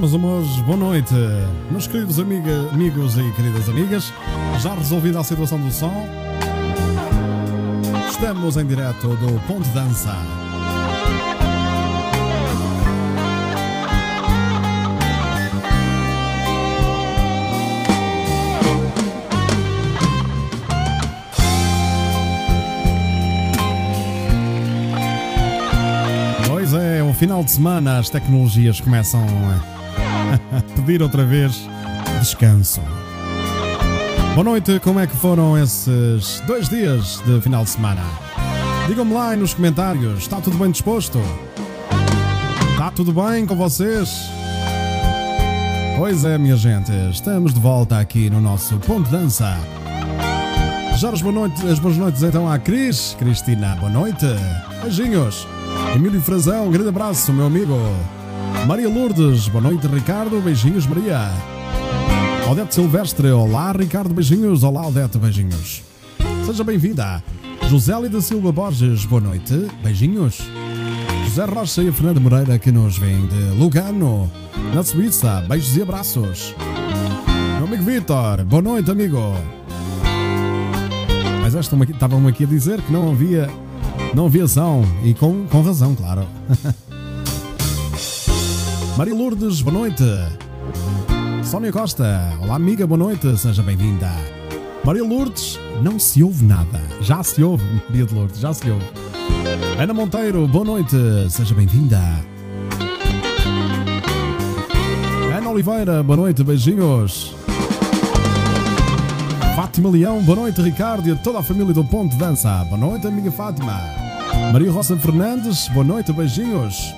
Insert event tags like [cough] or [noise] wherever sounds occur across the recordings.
meus amores, boa noite. Meus queridos amiga, amigos e queridas amigas, já resolvida a situação do som, estamos em direto do Ponto Dança. Pois é, o final de semana as tecnologias começam [laughs] pedir outra vez descanso. Boa noite, como é que foram esses dois dias de final de semana? Digam-me lá nos comentários, está tudo bem disposto? Está tudo bem com vocês? Pois é, minha gente, estamos de volta aqui no nosso Ponto de Dança. As boas noites, as boas noites então à Cris, Cristina, boa noite, beijinhos. Emílio Frazão, um grande abraço, meu amigo. Maria Lourdes, boa noite, Ricardo, beijinhos, Maria. Odete Silvestre, olá, Ricardo, beijinhos, olá, Odete, beijinhos. Seja bem-vinda. José da Silva Borges, boa noite, beijinhos. José Rocha e a Fernanda Moreira que nos vem de Lugano, na Suíça, beijos e abraços. Meu amigo Vitor, boa noite, amigo. Mas estavam aqui, aqui a dizer que não havia, não havia som, e com, com razão, claro. [laughs] Maria Lourdes, boa noite. Sónia Costa, olá amiga, boa noite, seja bem-vinda. Maria Lourdes, não se ouve nada. Já se ouve, [laughs] Maria de Lourdes, já se ouve. Ana Monteiro, boa noite, seja bem-vinda. Ana Oliveira, boa noite, beijinhos. Fátima Leão, boa noite, Ricardo e a toda a família do Ponto de Dança. Boa noite, amiga Fátima. Maria Rosa Fernandes, boa noite, beijinhos.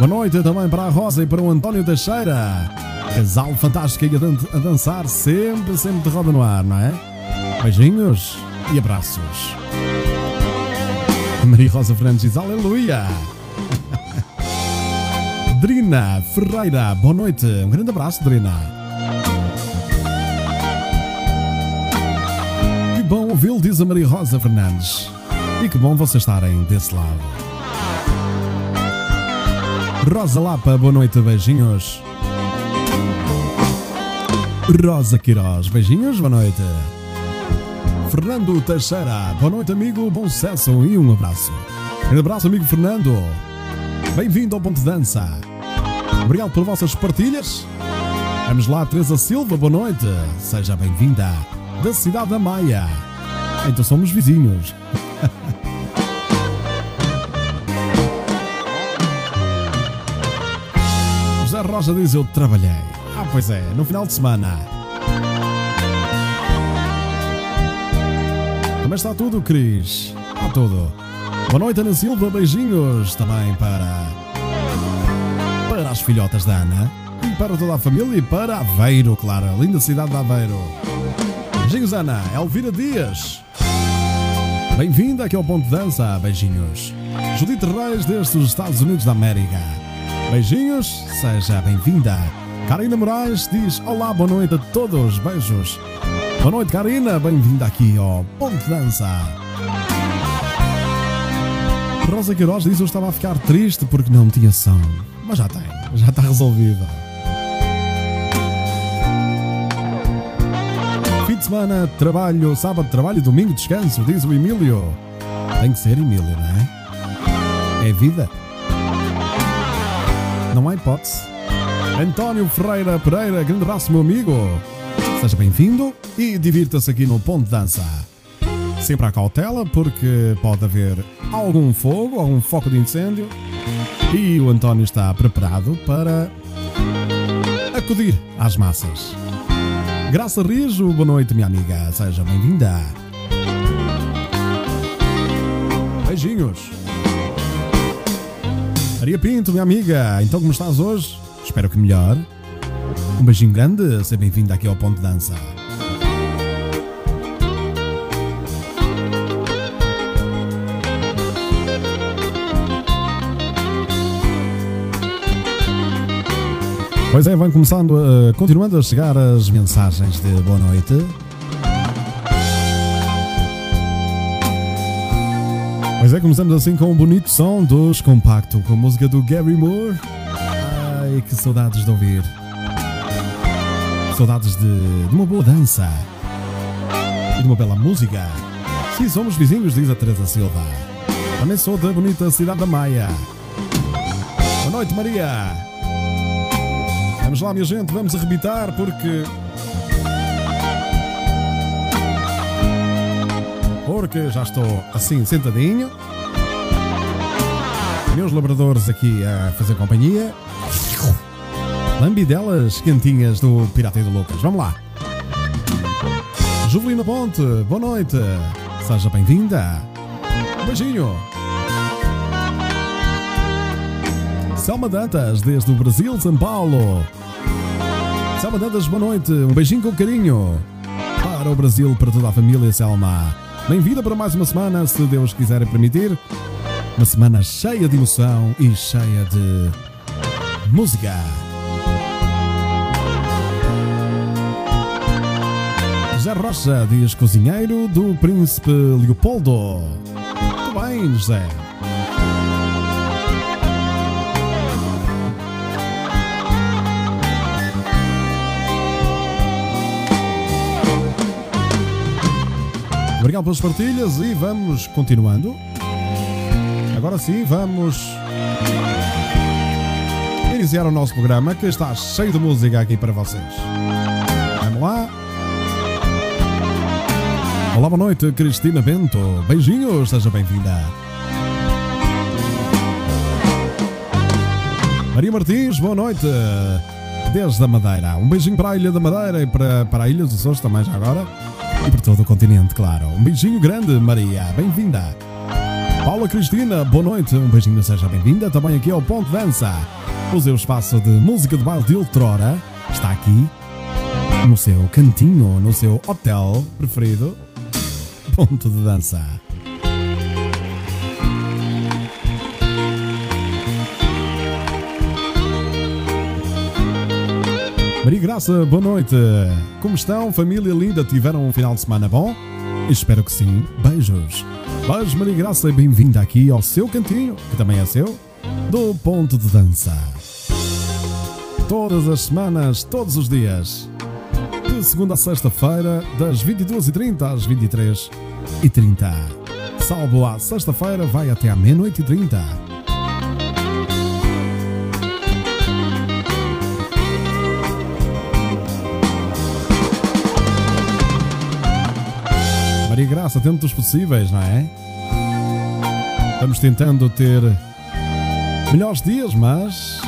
Boa noite também para a Rosa e para o António Teixeira. Casal fantástico aí a, dan a dançar, sempre, sempre de roda no ar, não é? Beijinhos e abraços. Maria Rosa Fernandes diz aleluia. [laughs] Drina Ferreira, boa noite. Um grande abraço, Drina. Que bom ouvi-lo, diz a Maria Rosa Fernandes. E que bom vocês estarem desse lado. Rosa Lapa, boa noite, beijinhos. Rosa Queiroz, beijinhos, boa noite. Fernando Teixeira, boa noite, amigo, bom sucesso e um abraço. Um abraço, amigo Fernando. Bem-vindo ao Ponto de Dança. Obrigado por vossas partilhas. Vamos lá, Teresa Silva, boa noite. Seja bem-vinda da cidade da Maia. Então somos vizinhos. Rocha diz: Eu trabalhei. Ah, pois é, no final de semana. Como está tudo, Cris? Está tudo. Boa noite, Ana Silva. Beijinhos também para. Para as filhotas da Ana. E para toda a família e para Aveiro, claro. A linda cidade de Aveiro. Beijinhos, Ana. Elvira Dias. Bem-vinda aqui ao Ponto de Dança. Beijinhos. Judite Reis, desde os Estados Unidos da América. Beijinhos. Seja bem-vinda. Karina Moraes diz: Olá, boa noite a todos. Beijos. Boa noite, Karina. Bem-vinda aqui ao Ponto de Dança. Rosa Queiroz diz: Eu estava a ficar triste porque não tinha som. Mas já tem, já está resolvido. Fim de semana, trabalho, sábado, trabalho, domingo, descanso, diz o Emílio. Tem que ser Emílio, não é? É vida. Não há hipótese. António Ferreira Pereira, grande abraço, meu amigo. Seja bem-vindo e divirta-se aqui no Ponto de Dança. Sempre à cautela, porque pode haver algum fogo, algum foco de incêndio. E o António está preparado para acudir às massas. Graça Rijo, boa noite, minha amiga. Seja bem-vinda. Beijinhos. Maria Pinto, minha amiga. Então, como estás hoje? Espero que melhor. Um beijinho grande. Seja bem-vinda aqui ao Ponto de Dança. Pois é, vão começando, uh, continuando a chegar as mensagens de boa noite. Pois é, começamos assim com um bonito som dos Compacto, com a música do Gary Moore. Ai, que saudades de ouvir. Saudades de, de uma boa dança. E de uma bela música. Sim, somos vizinhos, diz a Teresa Silva. Também sou da bonita cidade da Maia. Boa noite, Maria. Vamos lá, minha gente, vamos arrebitar porque. Porque já estou assim sentadinho. Meus labradores aqui a fazer companhia. Lambidelas quentinhas do Pirata e do Lucas. Vamos lá. Juvelina Ponte, boa noite. Seja bem-vinda. Beijinho. Selma Dantas, desde o Brasil, São Paulo. Selma Dantas, boa noite. Um beijinho com carinho. Para o Brasil, para toda a família, Selma. Bem-vinda para mais uma semana, se Deus quiser permitir. Uma semana cheia de emoção e cheia de música. José Rocha diz cozinheiro do Príncipe Leopoldo. Muito bem, José. Obrigado pelas partilhas e vamos continuando. Agora sim, vamos iniciar o nosso programa que está cheio de música aqui para vocês. Vamos lá. Olá, boa noite, Cristina Bento. Beijinhos, seja bem-vinda. Maria Martins, boa noite. Desde a Madeira. Um beijinho para a Ilha da Madeira e para, para a Ilha dos Açores também já agora. E para todo o continente, claro. Um beijinho grande, Maria. Bem-vinda. Paula Cristina, boa noite. Um beijinho, seja bem-vinda. Também aqui ao Ponto Dança. O seu espaço de música de baile de outrora está aqui no seu cantinho, no seu hotel preferido. Ponto de dança. Maria Graça, boa noite. Como estão? Família linda, tiveram um final de semana bom? Espero que sim. Beijos. Beijos, Maria Graça, e bem-vinda aqui ao seu cantinho, que também é seu, do Ponto de Dança. Todas as semanas, todos os dias. De segunda a sexta-feira, das 22h30 às 23h30. Salvo à sexta-feira, vai até à meia-noite e 30. Maria Graça, dentro dos possíveis, não é? Vamos tentando ter melhores dias, mas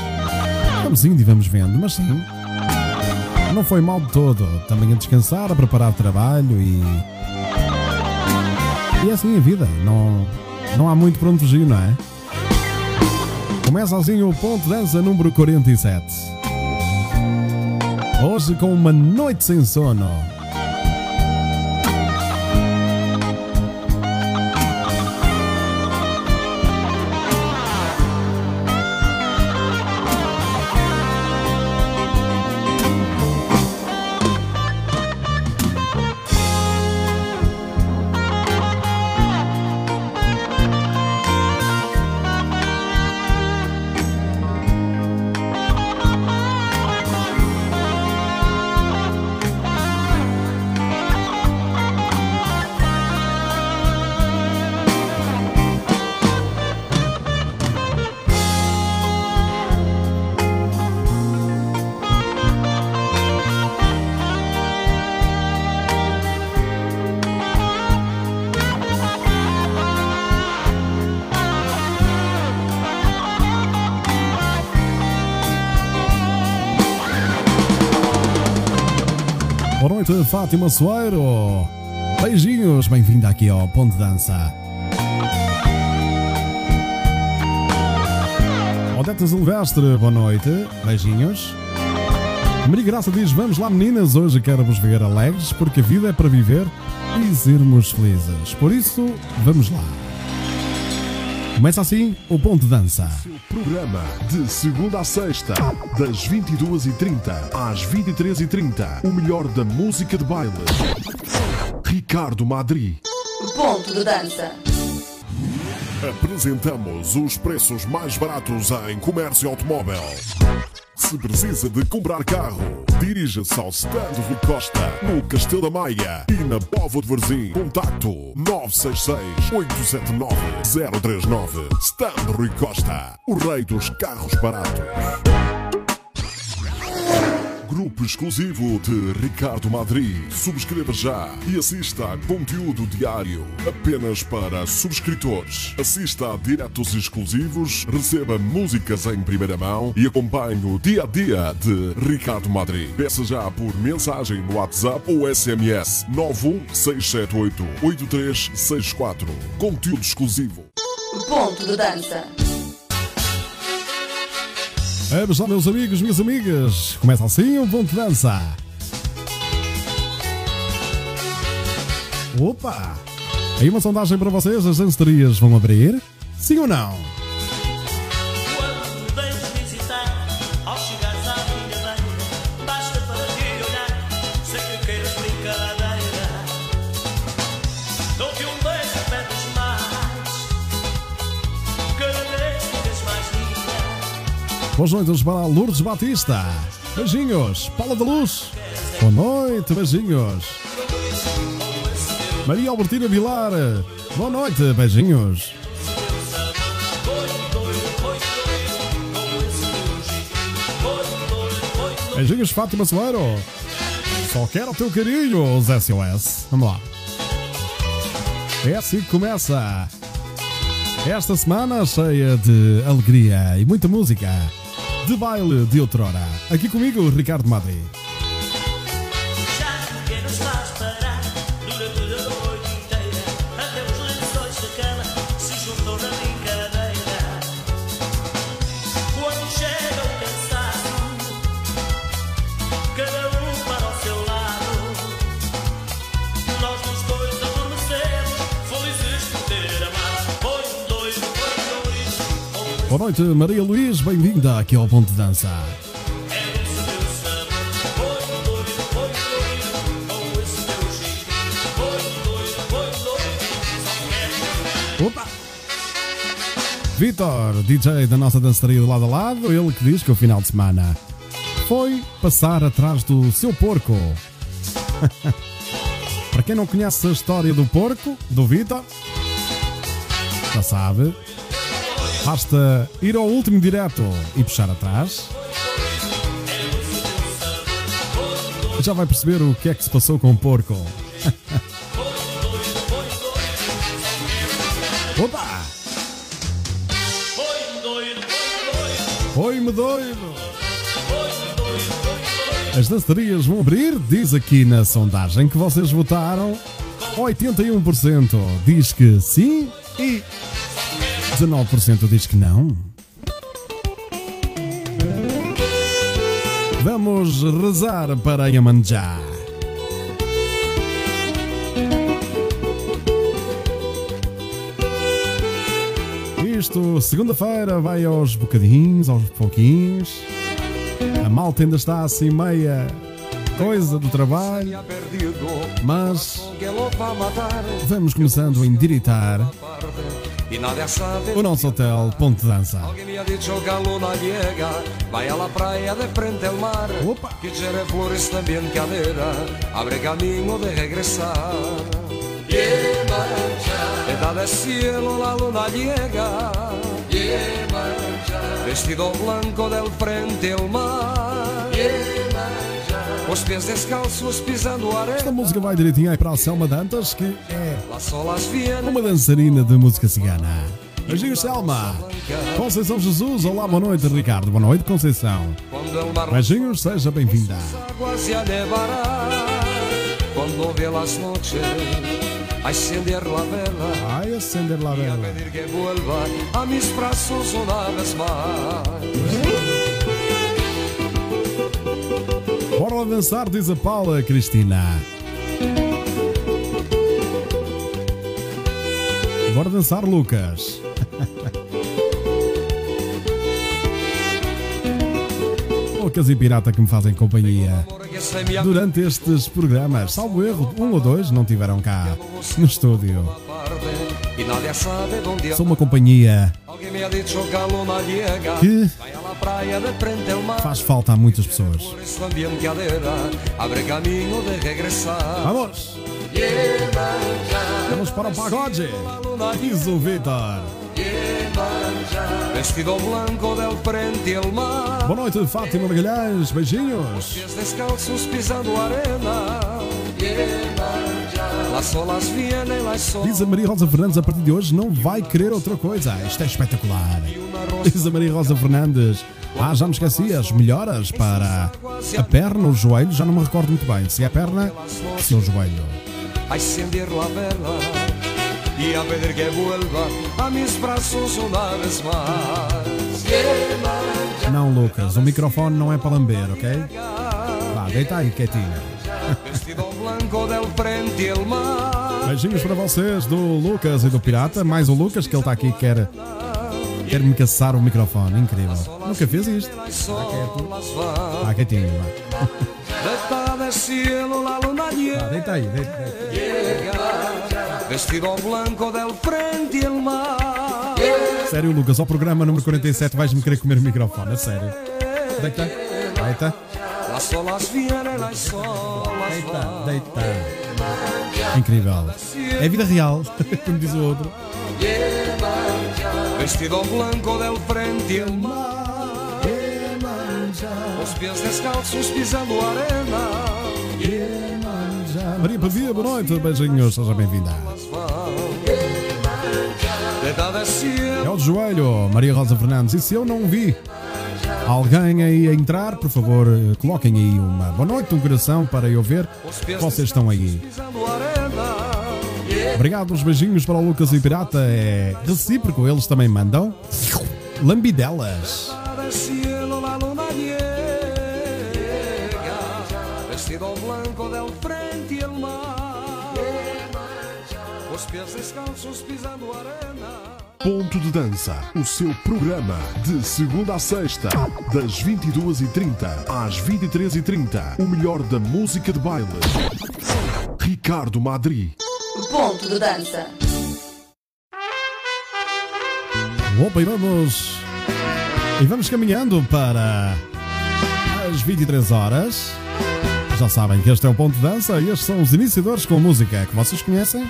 vamos indo e vamos vendo. Mas sim, não foi mal de todo. Também a descansar, a preparar trabalho e. E é assim a vida. Não, não há muito para onde fugir, não é? Começa assim o ponto dança número 47. Hoje com uma noite sem sono. Noite, Fátima Soeiro. Beijinhos, bem-vinda aqui ao Ponto Dança. Odete Silvestre, boa noite. Beijinhos. Maria Graça diz: Vamos lá, meninas, hoje quero vos ver alegres, porque a vida é para viver e sermos felizes. Por isso, vamos lá. Começa assim o Ponto de Dança. Seu programa de segunda a sexta, das 22h30 às 23h30. O melhor da música de baile. Ricardo Madri. Ponto de dança. Apresentamos os preços mais baratos em comércio automóvel. Se precisa de comprar carro, dirija-se ao Stand Rui Costa, no Castelo da Maia e na Povo de Varzim. Contacto 966-879-039. Stand Rui Costa, o rei dos carros baratos. Grupo exclusivo de Ricardo Madri. Subscreva já e assista a conteúdo diário apenas para subscritores. Assista a diretos exclusivos, receba músicas em primeira mão e acompanhe o dia a dia de Ricardo Madri. Peça já por mensagem no WhatsApp ou SMS 91678 8364. Conteúdo exclusivo. Ponto de dança. Vamos lá, meus amigos, minhas amigas. Começa assim um ponto de dança. Opa! Aí uma sondagem para vocês: as dancerias vão abrir? Sim ou não? Boas noites para Lourdes Batista. Beijinhos. Paula da Luz. Boa noite, beijinhos. Maria Albertina Vilar. Boa noite, beijinhos. Beijinhos, Fátima Soeiro. Só quero o teu carinho, os SOS. Vamos lá. É assim que começa. Esta semana cheia de alegria e muita música. De baile de outrora. Aqui comigo, Ricardo Madri. Boa noite, Maria Luís. Bem-vinda aqui ao Ponto de Dança. Opa! Vitor, DJ da nossa dançaria do lado a lado, ele que diz que o final de semana foi passar atrás do seu porco. [laughs] Para quem não conhece a história do porco, do Vitor, já sabe, basta ir ao último direto e puxar atrás. Já vai perceber o que é que se passou com o porco. [laughs] Opa! Foi-me doido! As dançarias vão abrir, diz aqui na sondagem que vocês votaram. 81% diz que sim e 19% diz que não. Vamos rezar para Yamanjá. Isto, segunda-feira, vai aos bocadinhos, aos pouquinhos. A malta ainda está assim meia coisa do trabalho, mas vamos começando a sabe o nosso hotel Ponto de Dança. Alguien me ha dicho que la luna llega vaya a la playa de frente al mar. Opa. que lleve flores también cadera abre camino de Edad cielo la luna llega. Vestido blanco del frente al mar Os pés descalços pisando Esta arena música vai direitinho aí para a Selma Dantas, que é uma dançarina de música cigana. Beijinhos, Selma. Conceição Jesus, olá, boa noite, Ricardo. Boa noite, Conceição. Beijinhos, seja bem-vinda. aguas se elevará cuando ve las noches a encender la vela Vai acender lá a y a vela. pedir que vuelva a mis brazos una vez más. Bora dançar, diz a Paula Cristina. Bora dançar, Lucas. [laughs] Lucas e Pirata que me fazem companhia durante estes programas. Salvo erro, um ou dois não tiveram cá no estúdio. Sou uma companhia que Faz falta a muitas pessoas. Vamos! Vamos para o pagode! Diz o Vitor. Boa noite, Fátima Magalhães. Beijinhos. Diz a Maria Rosa Fernandes, a partir de hoje não vai querer outra coisa. Isto é espetacular. Diz a Maria Rosa Fernandes. Ah, já me esqueci, as melhoras para a perna, o joelho, já não me recordo muito bem. Se é a perna, se é o joelho. a y pedir que vuelva a mis brazos una vez más. Não, Lucas, o microfone não é para lamber, ok? Vá, deita aí quietinho. Del frente al mar. Beijinhos para vocês do Lucas e do Pirata. Mais o Lucas, que ele está aqui e quer, quer me caçar o microfone. Incrível. Nunca fez isto. Ah, quietinho, Vá, llega. deita aí, deita, deita. Vestido blanco del frente al mar. Sério, Lucas, ao programa número 47 vais-me querer comer o microfone, a sério. Deita, deita, Las olas vienen, las olas deita, deita. Incrível. É vida real, [laughs] como diz o outro. Vestido blanco del frente al mar. Os pies descalços pisando arena. Maria Pavia, boa noite, beijinhos, seja bem-vinda. É o joelho, Maria Rosa Fernandes. E se eu não vi alguém aí a entrar, por favor, eh, coloquem aí uma boa noite, um coração para eu ver vocês estão aí. Obrigado, os beijinhos para o Lucas e Pirata. É recíproco, eles também mandam. Lambidelas. Os pies descalços pisando arena. Ponto de Dança, o seu programa de segunda a sexta, das 22h30 às 23h30. O melhor da música de baile. Ricardo Madri. Ponto de dança. Opa, e vamos. E vamos caminhando para as 23 horas. Já sabem que este é o ponto de dança e estes são os iniciadores com música que vocês conhecem.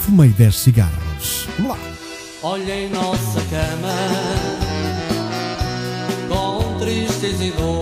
Fumei 10 cigarros. Vamos lá. Olhei nossa cama com tristeza e dor.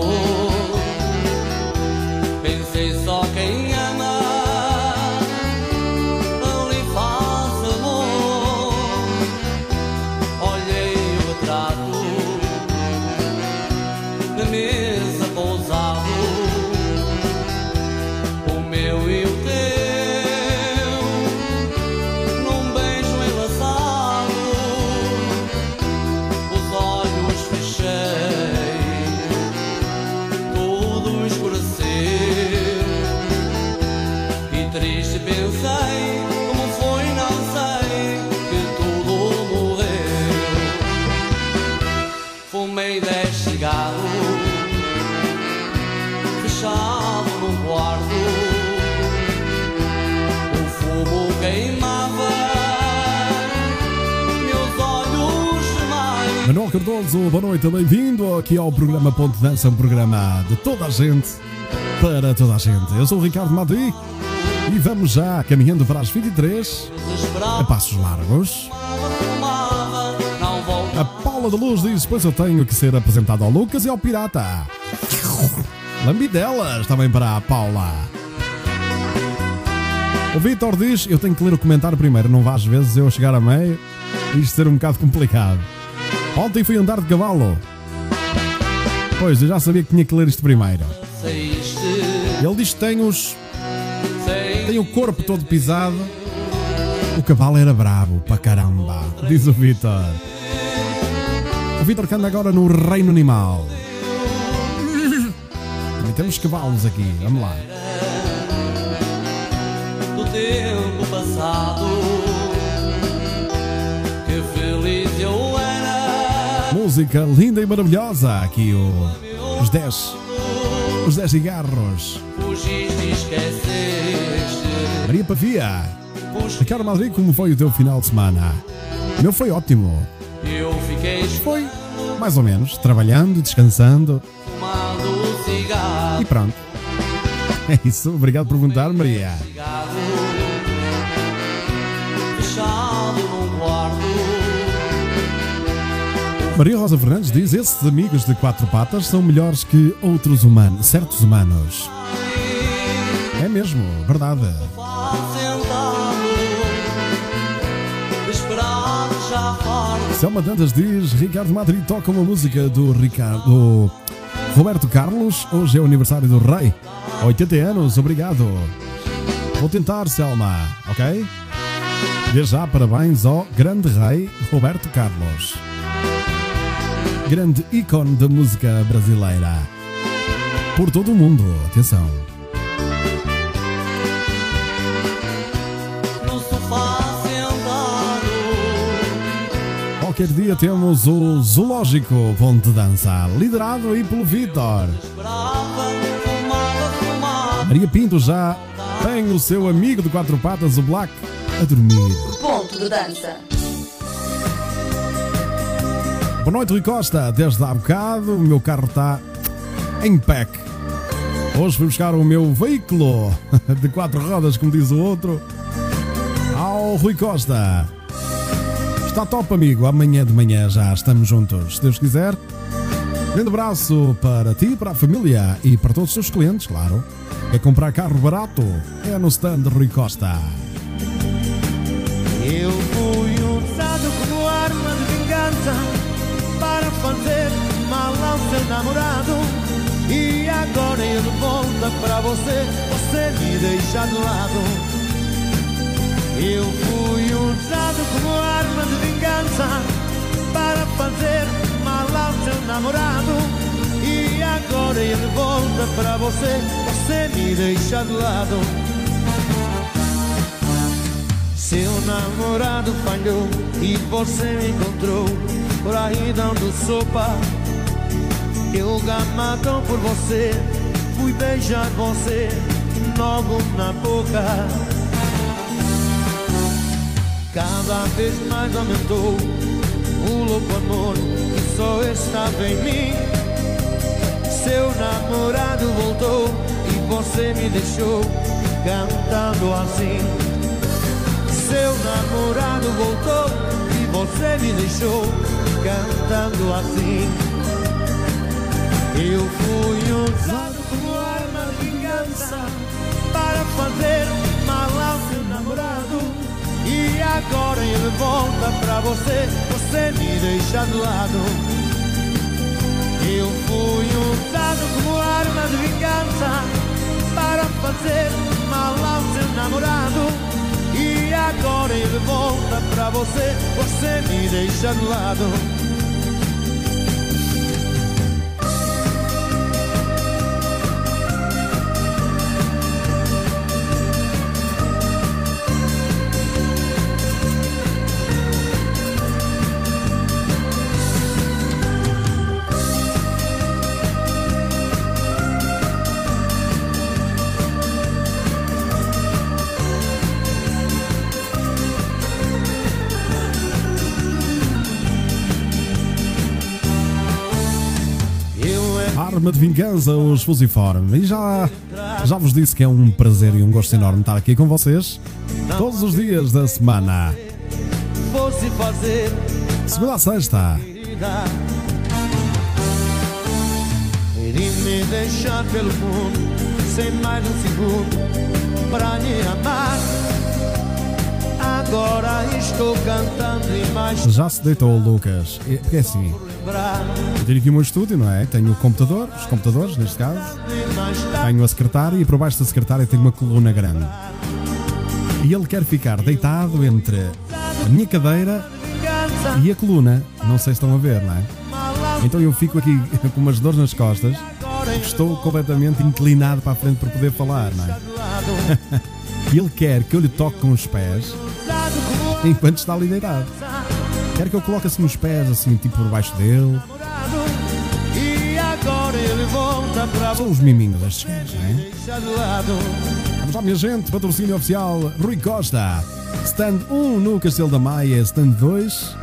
Bem-vindo aqui ao programa Ponto de Dança, um programa de toda a gente, para toda a gente. Eu sou o Ricardo Madri e vamos já caminhando para as 23, a passos largos. A Paula da Luz diz: Pois eu tenho que ser apresentado ao Lucas e ao Pirata. Lambidelas também para a Paula. O Vitor diz: Eu tenho que ler o comentário primeiro, não vá às vezes eu chegar a meio e isto ser um bocado complicado. Ontem fui andar de cavalo. Pois, eu já sabia que tinha que ler isto primeiro. Ele diz que tem os. Tem o corpo todo pisado. O cavalo era brabo para caramba, diz o Vitor. O Vitor que anda agora no reino animal. Temos cavalos aqui, vamos lá. do tempo passado. Música linda e maravilhosa. Aqui o, os 10. Os 10 cigarros. Maria Pavia. Ricardo Madrid, como foi o teu final de semana? O meu foi ótimo. Eu fiquei Foi. Mais ou menos, trabalhando, descansando e pronto. [laughs] É isso, obrigado por perguntar, Maria. Maria Rosa Fernandes diz: esses amigos de quatro patas são melhores que outros humanos, certos humanos. É mesmo, verdade. Selma Dantas diz: Ricardo Madri toca uma música do Ricardo. do Roberto Carlos. Hoje é o aniversário do Rei. 80 anos, obrigado. Vou tentar, Selma, ok? Desde já, parabéns ao grande rei Roberto Carlos. Grande ícone da música brasileira. Por todo o mundo, atenção. Qualquer dia temos o Zoológico Ponte Dança, liderado aí pelo Vitor. Maria Pinto já tem o seu amigo de quatro patas, o Black, a dormir. Ponto de dança. Boa noite, Rui Costa. Desde há bocado, o meu carro está em pack. Hoje fui buscar o meu veículo [laughs] de quatro rodas, como diz o outro, ao Rui Costa. Está top, amigo. Amanhã de manhã já estamos juntos, se Deus quiser. Grande abraço para ti, para a família e para todos os seus clientes, claro. Quer comprar carro barato? É no stand Rui Costa. Eu fui usado como arma de vingança mal ao seu namorado. E agora ele volta pra você, você me deixa de lado. Eu fui usado como arma de vingança para fazer mal ao seu namorado. E agora ele volta pra você, você me deixa de lado. Seu namorado falhou e você me encontrou por aí dando sopa. Eu gamadão por você, fui beijar você logo na boca. Cada vez mais aumentou o louco amor que só estava em mim. Seu namorado voltou e você me deixou cantando assim. Seu namorado voltou e você me deixou cantando assim. Eu fui usado como arma de vingança para fazer mal ao seu namorado. E agora ele volta pra você, você me deixa de lado. Eu fui usado como arma de vingança para fazer mal ao seu namorado. E agora ele volta pra você, você me deixa de lado. Arma de vingança, os Fusiforme. E já, já vos disse que é um prazer e um gosto enorme estar aqui com vocês todos os dias da semana. Segunda a sexta. Ele me deixar pelo mundo sem mais um segundo pra lhe amar. Agora estou cantando e mais Já se deitou Lucas. É- Porque é assim, eu tenho aqui o meu estúdio, não é? Tenho o computador, os computadores neste caso. Tenho a secretária e por baixo da secretária tenho uma coluna grande. E ele quer ficar deitado entre a minha cadeira e a coluna. Não sei se estão a ver, não é? Então eu fico aqui [laughs] com umas dores nas costas. Estou completamente inclinado para a frente para poder falar, não é? [laughs] E ele quer que eu lhe toque com os pés enquanto está ali deitado. Quer que eu coloque assim os pés, assim, tipo por baixo dele. namorado. E agora ele volta pra São os miminhos destes gajos, não é? Vamos lá, minha gente, patrocínio oficial Rui Costa. Stand 1 no Castelo da Maia, stand 2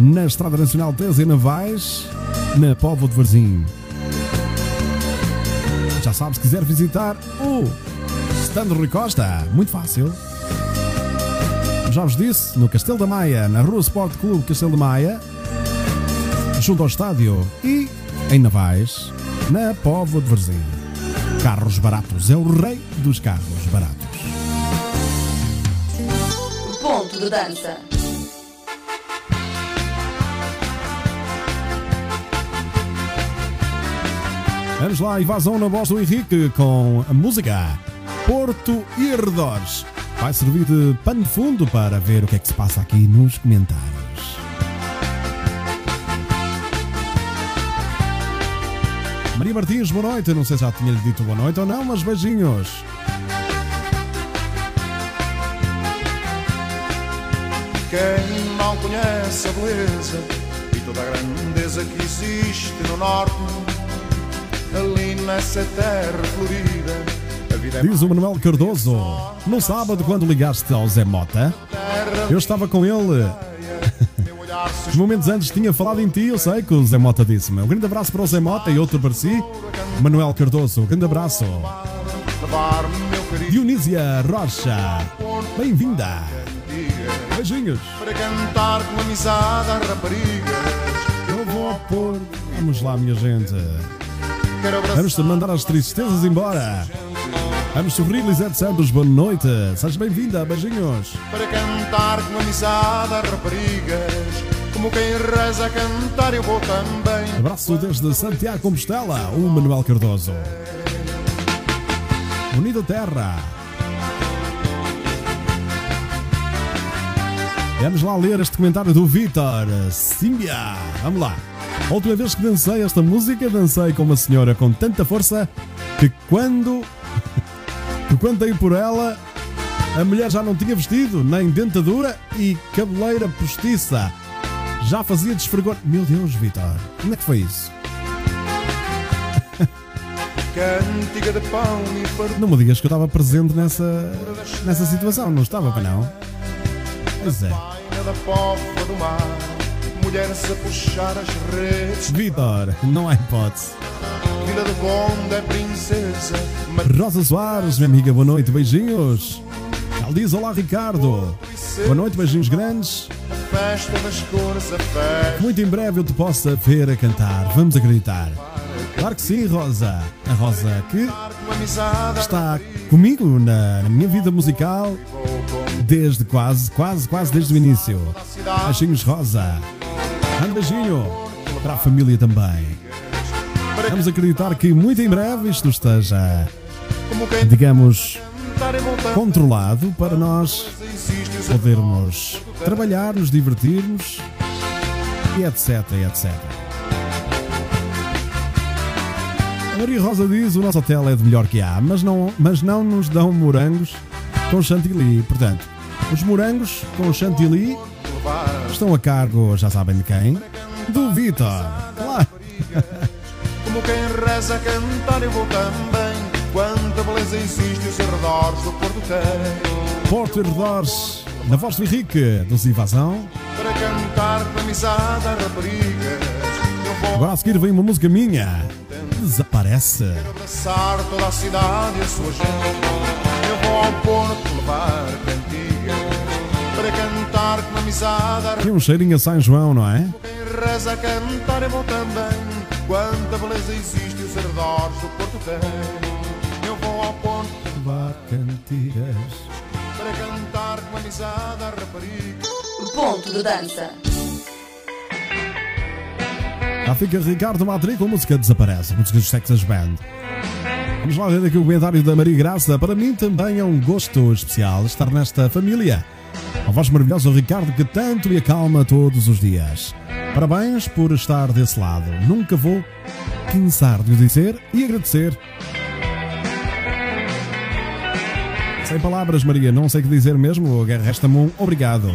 na Estrada Nacional 13 em Navais, na Póvoa de Varzim. Já sabe, se quiser visitar o Stand Rui Costa, muito fácil. Já vos disse, no Castelo da Maia, na Rua Sport Clube Castelo da Maia, junto ao estádio, e em Navais, na Póvoa de Varzim. Carros baratos, é o rei dos carros baratos. Ponto de dança. Vamos lá, invasão na voz do Henrique com a música Porto e Arredores. Vai servir de pano de fundo para ver o que é que se passa aqui nos comentários. Maria Martins, boa noite. Não sei se já tinha-lhe dito boa noite ou não, mas beijinhos. Quem não conhece a beleza e toda a grandeza que existe no norte, ali nessa terra florida, Diz o Manuel Cardoso. No sábado, quando ligaste ao Zé Mota, eu estava com ele. [laughs] momentos antes tinha falado em ti, eu sei que o Zé Mota disse-me. Um grande abraço para o Zé Mota e outro para si. Manuel Cardoso, um grande abraço. Dionísia Rocha, bem-vinda. Beijinhos. para cantar com amizade raparigas. Eu vou pôr. Vamos lá, minha gente. Vamos mandar as tristezas embora. Vamos sorrir, Lisete Santos, boa noite. Seja bem-vinda, beijinhos. para cantar com amizade às raparigas. Como quem reza a cantar, eu vou também. Abraço desde Santiago Compostela, o Manuel Cardoso. Unida Terra. Vamos lá ler este comentário do Vitor Símbia. Vamos lá. A última vez que dancei esta música, dancei com uma senhora com tanta força que quando. Quando dei por ela, a mulher já não tinha vestido, nem dentadura e cabeleira postiça. Já fazia desfregor. Meu Deus, Vitor, como é que foi isso? [laughs] Cantiga de pão e. Não me digas que eu estava presente nessa, nessa situação, não estava para não? Pois é. Vitor, não há hipótese. Vila do Conde é princesa, Rosa Soares, minha amiga, boa noite, beijinhos. Ela diz olá, Ricardo. Boa noite, beijinhos grandes. a festa das cores, a festa. Muito em breve eu te possa ver a cantar, vamos acreditar. Claro que sim, Rosa. A Rosa que está comigo na, na minha vida musical desde quase, quase, quase desde o início. Beijinhos, Rosa. Um beijinho para a família também. Vamos acreditar que muito em breve isto esteja, digamos, controlado para nós podermos trabalhar, nos divertirmos e etc, etc. A Maria Rosa diz: o nosso hotel é de melhor que há, mas não, mas não nos dão morangos com chantilly. Portanto, os morangos com chantilly estão a cargo, já sabem de quem? Do Vitor. Quem reza a cantar, eu vou também. Quanta beleza existe os arredores do Porto tem. Porto e Redores, na voz do Henrique, dos Invasão. Para cantar com amizade às raparigas. Eu vou Agora a seguir vem uma música minha. Desaparece. abraçar toda a cidade e a sua gente. Eu vou ao Porto levar cantigas. Para cantar com amizade às Tem um cheirinho a São João, não é? Quem reza a cantar, eu vou também. Quanta beleza existe os arredores do Porto tem. Eu vou ao Porto Levar cantigas. para cantar com amizade às raparigas. Ponto de dança. Já fica Ricardo Madri com a música Desaparece, música dos Texas Band. Vamos lá ver aqui o comentário da Maria Graça. Para mim também é um gosto especial estar nesta família. A voz maravilhosa do Ricardo que tanto me acalma todos os dias. Parabéns por estar desse lado. Nunca vou cansar de o dizer e agradecer. Sem palavras, Maria, não sei o que dizer mesmo. Resta-me um obrigado.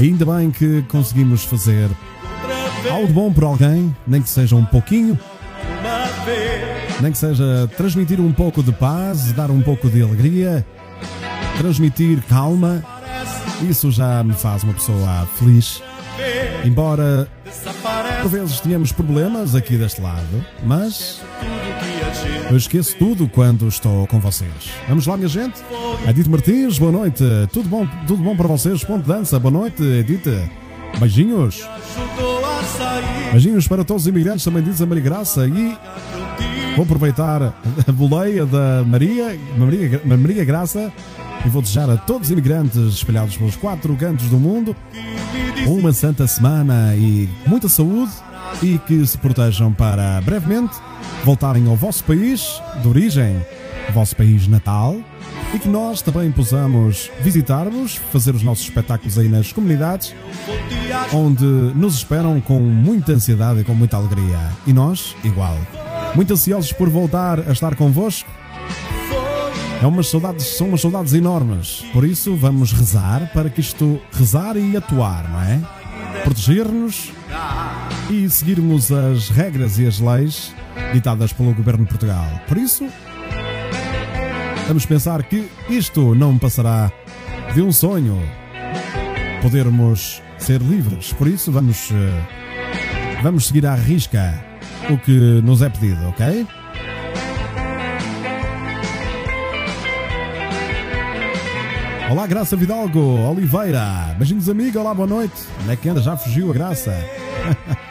Ainda bem que conseguimos fazer algo bom por alguém, nem que seja um pouquinho, nem que seja transmitir um pouco de paz, dar um pouco de alegria, transmitir calma Isso já me faz uma pessoa feliz. Embora por vezes tenhamos problemas aqui deste lado, mas eu esqueço tudo quando estou com vocês. Vamos lá, minha gente? Edith Martins, boa noite. Tudo bom, tudo bom para vocês? Ponto dança, boa noite, Edith. Beijinhos. Beijinhos para todos os imigrantes, também diz a Maria Graça. E vou aproveitar a boleia da Maria, Maria, Maria Graça e vou desejar a todos os imigrantes espalhados pelos quatro cantos do mundo uma santa semana e muita saúde e que se protejam para brevemente voltarem ao vosso país de origem, vosso país natal e que nós também possamos visitar-vos, fazer os nossos espetáculos aí nas comunidades onde nos esperam com muita ansiedade e com muita alegria. E nós, igual. Muito ansiosos por voltar a estar convosco. É umas saudades, são umas saudades enormes. Por isso, vamos rezar para que isto rezar e atuar, não é? Proteger-nos e seguirmos as regras e as leis ditadas pelo governo de Portugal. Por isso, vamos pensar que isto não passará de um sonho podermos ser livres. Por isso, vamos, eh, vamos seguir à risca o que nos é pedido, ok? Olá, Graça Vidalgo, Oliveira. Beijinhos, amiga. Olá, boa noite. Onde é que anda? Já fugiu a Graça.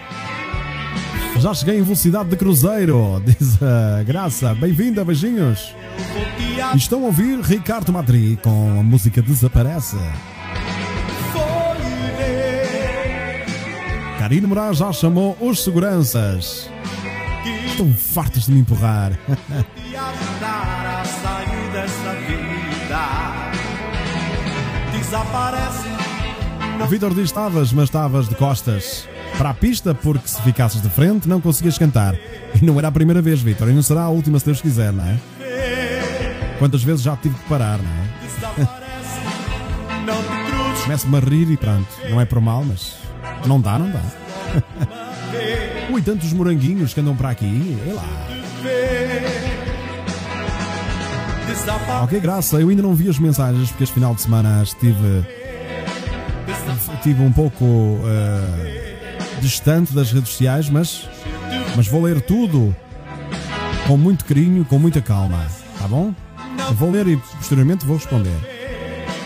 [laughs] Já cheguei em velocidade de cruzeiro, [laughs] diz a Graça. Bem-vinda, beijinhos. Estão a ouvir Ricardo Madri com a música Desaparece. Karine Moraes já chamou os seguranças. Estão fartos de me empurrar. [laughs] Desaparece Vitor diz estavas, mas estavas de costas para a pista, porque se ficasses de frente não conseguias cantar. E não era a primeira vez, Vitor, e não será a última se Deus quiser, não é? Quantas vezes já tive que parar, não é? Começo-me a rir e pronto. Não é por mal, mas não dá, não dá. Ui, tantos moranguinhos que andam para aqui. É lá. Ok, graça, eu ainda não vi as mensagens porque este final de semana estive, estive um pouco eh, distante das redes sociais, mas, mas vou ler tudo com muito carinho, com muita calma, tá bom? Vou ler e posteriormente vou responder.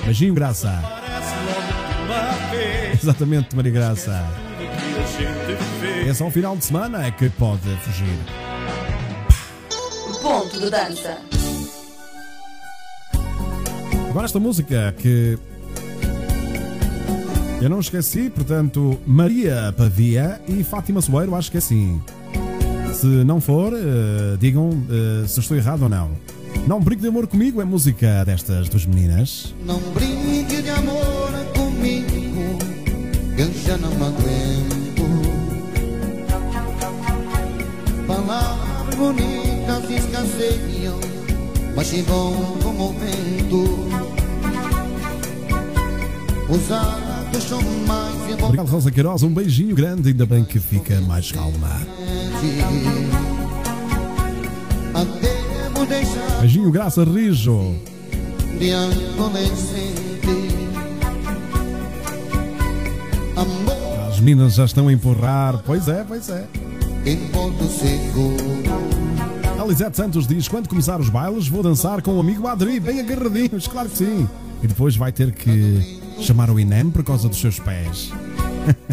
Beijinho, graça. [laughs] Exatamente, Maria Graça. É só o final de semana que pode fugir. Ponto de dança. Agora esta música que eu não esqueci, portanto, Maria Pavia e Fátima Soeiro, acho que é assim. Se não for, eh, digam eh, se estou errado ou não. Não brinque de amor comigo é música destas duas meninas. Não brinque de amor comigo, eu já não aguento. Palavras bonitas escasseiam, mas o momento. Os atos são mais importantes. Obrigado, Rosa Queiroz. Um beijinho grande, ainda bem que fica mais calma. Beijinho, Graça Rijo. de adolescente. Amor As meninas já estão a empurrar. Pois é, pois é. em ponto seguro. A Lisete Santos diz: quando começar os bailes, vou dançar com o amigo Adri, bem agarradinhos, claro que sim. E depois vai ter que chamar o INEM por causa dos seus pés.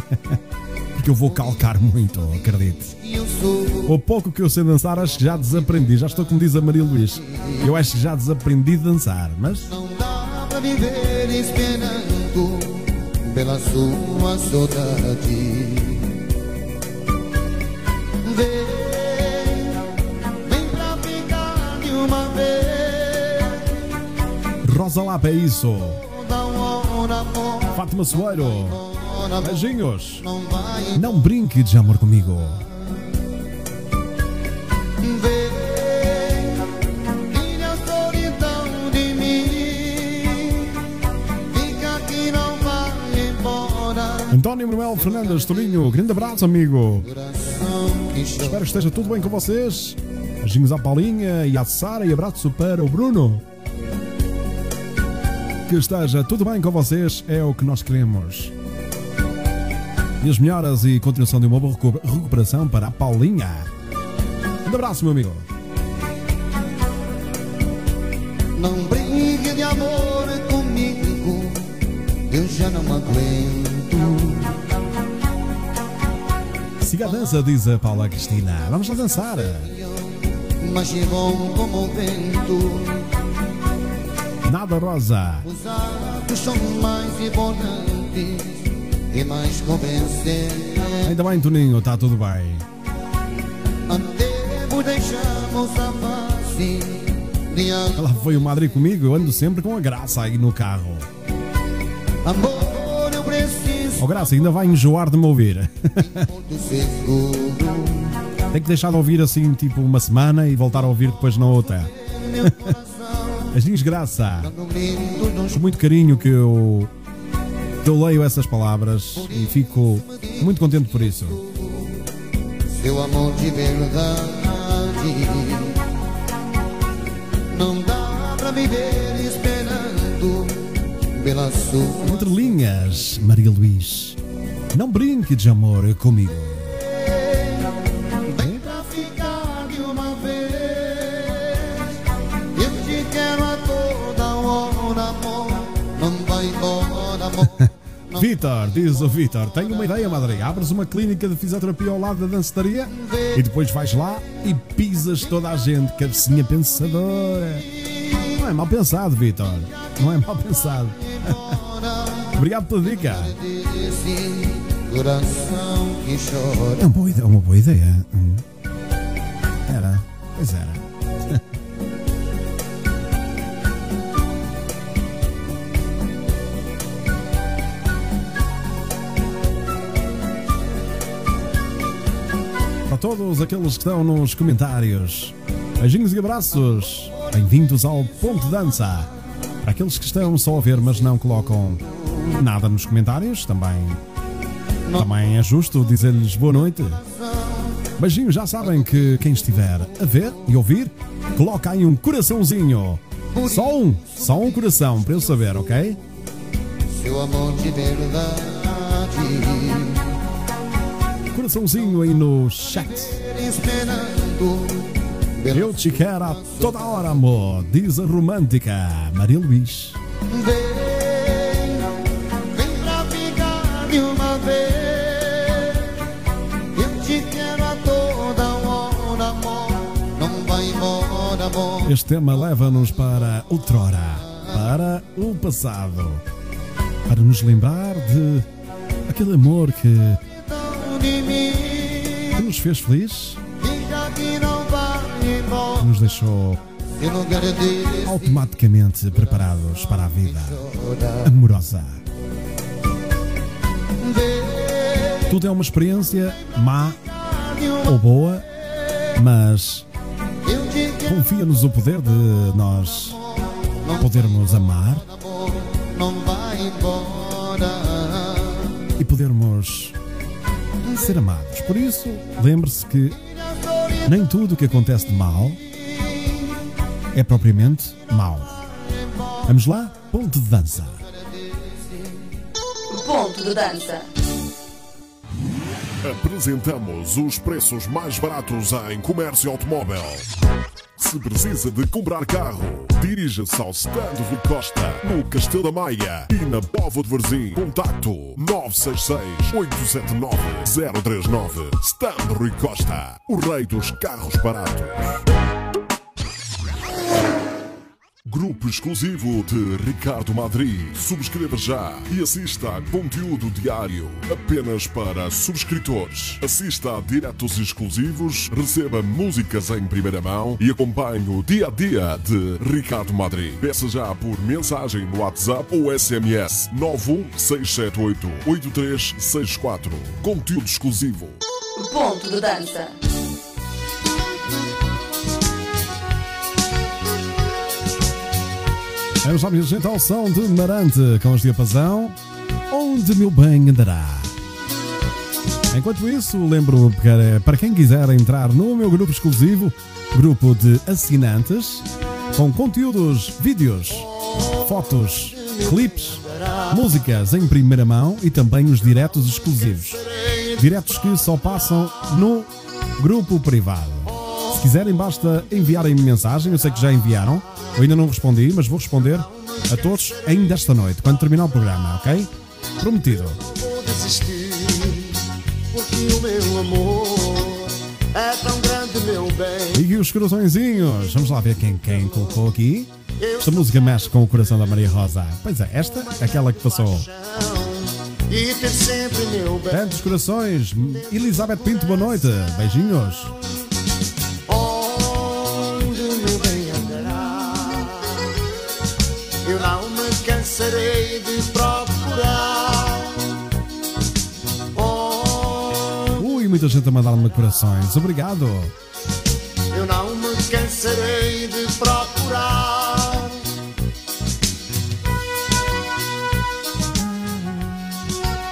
[laughs] Porque eu vou calcar muito, acredite. O pouco que eu sei dançar, acho que já desaprendi. Já estou como diz a Maria Luís. Eu acho que já desaprendi de dançar, mas Não dá pra viver esperando pela sua saudade. Rosa Lapa é isso. Fátima Soeiro, beijinhos. não brinque de amor comigo. António Manuel Fernandes Tolinho, grande abraço, amigo. Espero que esteja tudo bem com vocês. Beijinhos à Paulinha e à Sara e abraço para o Bruno. Que esteja tudo bem com vocês, é o que nós queremos. E as melhoras e continuação de uma boa recu- recuperação para a Paulinha. Um abraço, meu amigo. Não brigue de amor comigo, eu já não aguento. Siga a dança, diz a Paula Cristina. Vamos lá dançar. Mas é bom como o vento. Nada rosa. Os são mais importantes e mais convencentes. Ainda bem, Toninho, está tudo bem. Deixamos a face de Lá foi o Madrid comigo, eu ando sempre com a graça aí no carro. amor. Eu preciso Oh, graça, ainda vai enjoar de me ouvir. Tem que deixar de ouvir assim, tipo, uma semana e voltar a ouvir depois na outra. As minhas graça. no lindo nos Com muito carinho que eu, que eu leio essas palavras e fico muito contente por isso. seu amor de verdade. Não dá pra viver esperando pela sua. Entre linhas, Maria Luís. Não brinque de amor comigo. Vitor, diz o Vitor, tenho uma ideia, Madre. Abres uma clínica de fisioterapia ao lado da dançaria e depois vais lá e pisas toda a gente, cabecinha pensadora. Não é mal pensado, Vitor. Não é mal pensado. [laughs] Obrigado pela dica. Chora. É uma boa ideia. Uma boa ideia. Era. Pois era. Todos aqueles que estão nos comentários, beijinhos e abraços. Bem-vindos ao Ponto Dança. Para aqueles que estão só a ver, mas não colocam nada nos comentários, também também é justo dizer-lhes boa noite. Beijinhos, já sabem que quem estiver a ver e ouvir, coloca aí um coraçãozinho. Só um, só um coração para eu saber, ok? Seu amor de verdade. Coraçãozinho aí no chat. Eu te quero a toda hora, amor, diz a romântica Maria Luís. Vem, vem ficar de uma vez. Eu te quero a toda hora, amor. Não vai embora, amor. Este tema leva-nos para outrora, para o passado, para nos lembrar de aquele amor que, que nos fez feliz, que nos deixou automaticamente preparados para a vida amorosa. Tudo é uma experiência má ou boa, mas confia-nos o poder de nós podermos amar vai embora. E ser amados. Por isso, lembre-se que nem tudo o que acontece de mal é propriamente mau. Vamos lá? Ponto de dança. Ponto de dança. Apresentamos os preços mais baratos em comércio automóvel. Se precisa de comprar carro, dirija-se ao Stand Costa, no Castelo da Maia e na Povo de Varzim. Contacto 966-879-039. Stand Rui Costa, o rei dos carros baratos. Grupo exclusivo de Ricardo Madri. Subscreva já e assista a conteúdo diário apenas para subscritores. Assista a diretos exclusivos, receba músicas em primeira mão e acompanhe o dia a dia de Ricardo Madri. Peça já por mensagem no WhatsApp ou SMS 91678 8364. Conteúdo exclusivo. Ponto de dança. Minha gente, ao som de Marante com os diapasão. Onde meu bem andará? Enquanto isso, lembro para, para quem quiser entrar no meu grupo exclusivo, grupo de assinantes, com conteúdos, vídeos, fotos clipes, músicas em primeira mão e também os diretos exclusivos. Diretos que só passam no grupo privado. Se quiserem, basta enviarem-me mensagem. Eu sei que já enviaram. Eu ainda não respondi, mas vou responder a todos ainda esta noite, quando terminar o programa, ok? Prometido. E os coraçõezinhos. Vamos lá ver quem, quem colocou aqui. Esta música mexe com o coração da Maria Rosa. Pois é, esta, aquela que passou. Tantos corações. Elizabeth Pinto, boa noite. Beijinhos. Eu não me cansarei de procurar. Onde Ui, muita gente a mandar-me corações. Obrigado. eu não me cansarei de procurar.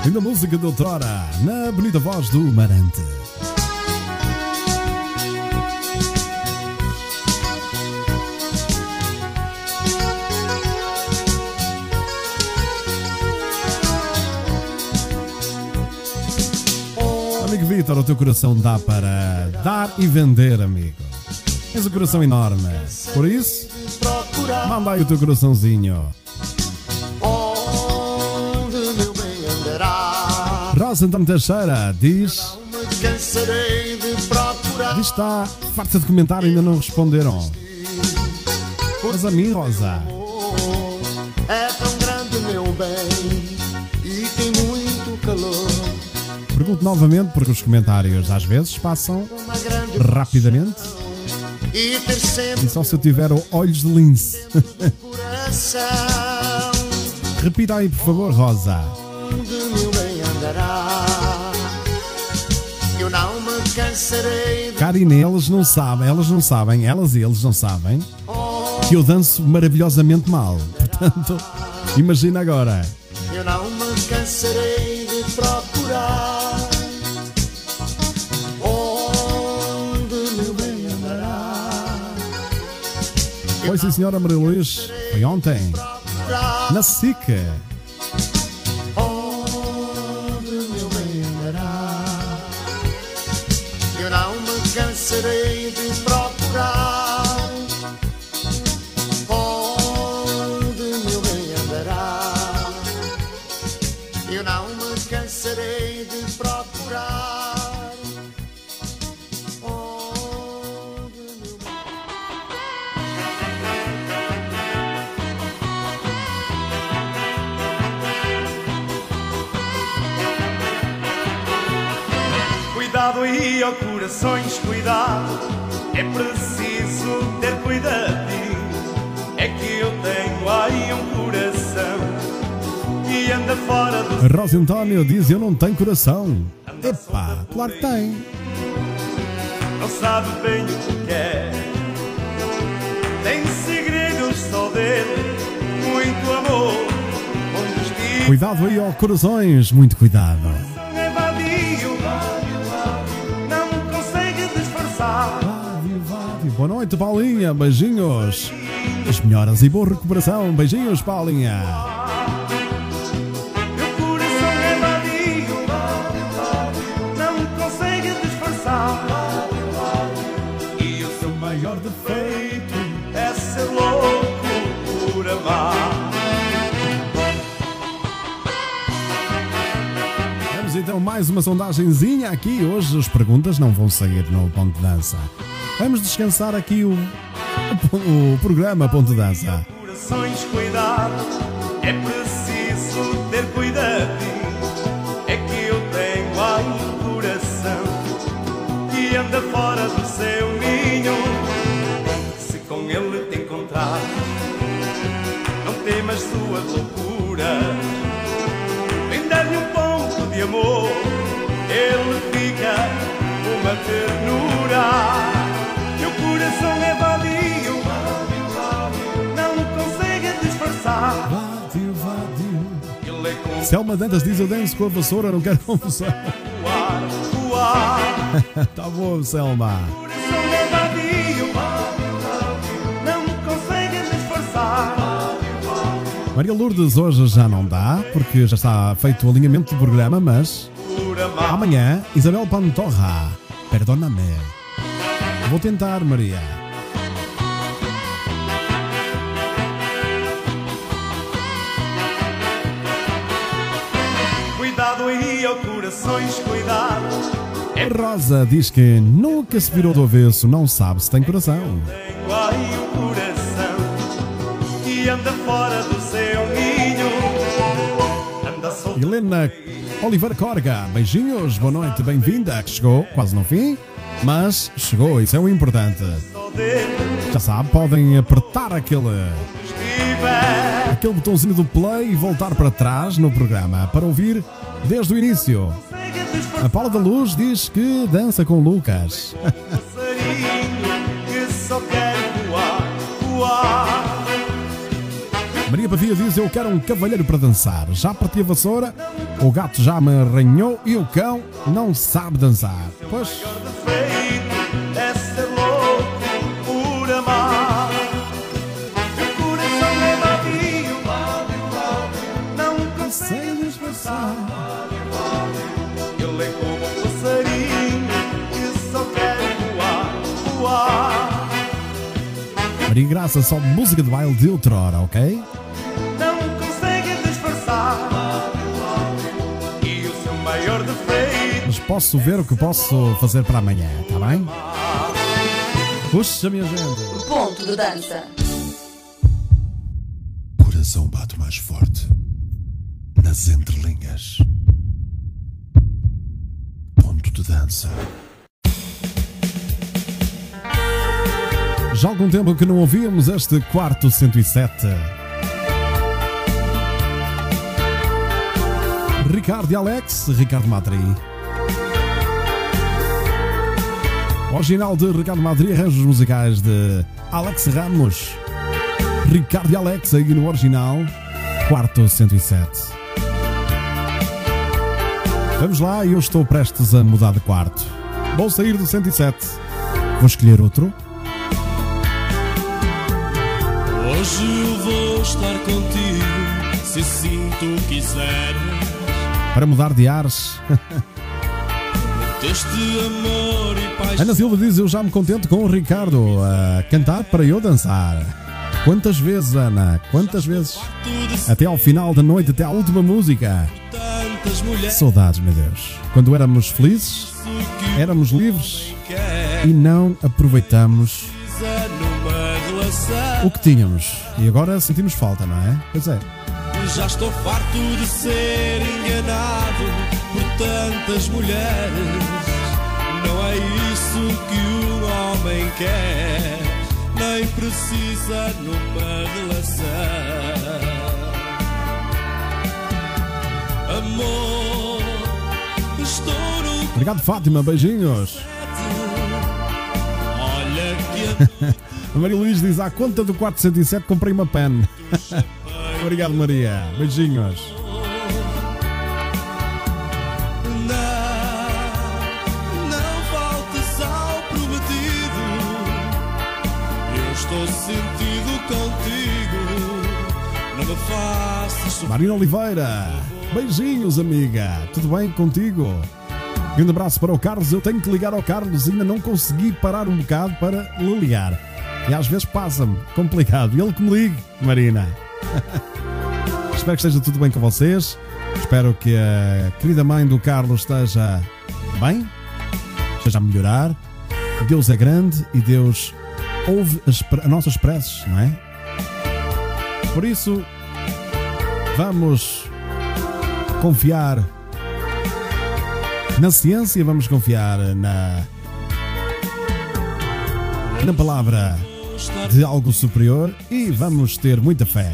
Linda música de outrora, na bonita voz do Marante. Vitor, o teu coração dá para dar e vender, amigo. Tens um coração enorme. Por isso, manda aí o teu coraçãozinho. Rosa António Teixeira diz. Diz está farta de comentar, ainda não responderam. Mas a mim, Rosa, pergunto novamente porque os comentários às vezes passam rapidamente e só se eu tiver olhos de lince. [laughs] Repita aí, por favor, Rosa. Onde meu bem andará. Eu não me cansarei de Karine, elas não sabem, elas não sabem, elas e eles não sabem que eu danço maravilhosamente mal. [laughs] Portanto, imagina agora. Eu não me cansarei de procurar Foi sim, senhora Maria Luís. Foi ontem. Na SIC. onde meu bem andará. Eu não me cansarei Cuidado aí, ó corações, cuidado. É preciso ter cuidadinho. É que eu tenho aí um coração que anda fora do. Rosa António diz: Eu não tenho coração. Epá, claro que tem. Não sabe bem o que quer. Tem segredos só dele. Muito amor. Cuidado aí, ó corações, muito cuidado. Boa noite, Paulinha. Beijinhos. As melhoras e boa recuperação. Beijinhos, Paulinha. É vadio, não consegue disfarçar. E o seu maior defeito é ser louco por amar. Vamos então mais uma sondagenzinha aqui. Hoje as perguntas não vão sair no Ponto de Dança. Vamos descansar aqui o, o, programa Ponto Dança. Corações, cuidado, é preciso ter cuidadinho. É que eu tenho aí coração que anda fora do seu ninho. Se com ele te encontrar, não temas suas loucuras. Vem dar-lhe um pouco de amor, ele fica uma ternura. Coração é vadio, não consegue disfarçar. Vadio, vadio. Selma Dantas diz: Eu danço com a vassoura, não quero confusão. [laughs] tá bom, Selma. coração é vadio, não consegue disfarçar. Maria Lourdes hoje já não dá, porque já está feito o alinhamento do programa, mas amanhã, Isabel Pantorra, perdona-me. Vou tentar, Maria. Cuidado aí, ó corações, cuidado. Rosa diz que nunca se virou do avesso, não sabe se tem coração. tenho aí um coração que anda fora do seu ninho. Anda solto. Helena Oliveira Corga, beijinhos, boa noite, bem-vinda, que chegou quase no fim, mas chegou, isso é o importante. Já sabe, podem apertar aquele, aquele botãozinho do play e voltar para trás no programa para ouvir desde o início. A Paula da Luz diz que dança com Lucas. [laughs] Maria Pavia diz: Eu quero um cavalheiro para dançar. Já parti a vassoura, o gato já me arranhou e o cão não sabe dançar. Pois. Maria Graça, só música de baile de outrora, ok? Posso ver o que posso fazer para amanhã, tá bem? Puxa, minha gente. Ponto de dança. Coração bate mais forte nas entrelinhas. Ponto de dança. Já há algum tempo que não ouvíamos este quarto 107. Ricardo e Alex, Ricardo Madri. Original de Ricardo Madri, arranjos musicais de Alex Ramos. Ricardo e Alex, aí no original, quarto 107. Vamos lá, eu estou prestes a mudar de quarto. Vou sair do 107. Vou escolher outro. Hoje eu vou estar contigo, se assim tu quiseres. Para mudar de ares. [laughs] Ana Silva diz: Eu já me contento com o Ricardo a cantar para eu dançar. Quantas vezes, Ana? Quantas vezes? Até ao final da noite, até à última música. Tantas mulheres Saudades, meu Deus. Quando éramos felizes, éramos livres e não aproveitamos o que tínhamos. E agora sentimos falta, não é? Pois é. Já estou farto de ser enganado tantas mulheres. Não é isso que um homem quer, nem precisa numa relação. Amor, estou no Obrigado, Fátima. Beijinhos. Olha que [laughs] A Maria Luís diz: À conta do 407 comprei uma pen. [laughs] Obrigado, Maria. Beijinhos. Marina Oliveira, beijinhos, amiga. Tudo bem contigo? Grande abraço para o Carlos. Eu tenho que ligar ao Carlos, ainda não consegui parar um bocado para lhe ligar. E às vezes passa-me complicado. Ele que me ligue, Marina. [laughs] Espero que esteja tudo bem com vocês. Espero que a querida mãe do Carlos esteja bem, esteja a melhorar. Deus é grande e Deus ouve as, as nossas preces, não é? Por isso, vamos confiar na ciência, vamos confiar na, na palavra de algo superior e vamos ter muita fé.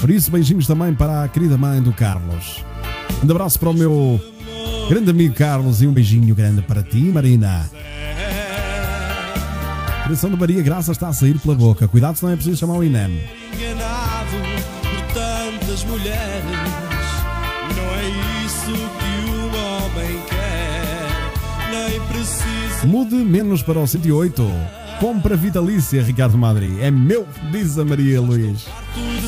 Por isso, beijinhos também para a querida mãe do Carlos. Um abraço para o meu grande amigo Carlos e um beijinho grande para ti, Marina. A Coração de Maria Graça está a sair pela boca. Cuidado, senão é preciso chamar o INEM. Tantas mulheres. Não é isso que homem quer, nem precisa. Mude menos para o 108. Compra vitalícia, Ricardo Madri. É meu, diz a Maria Luís.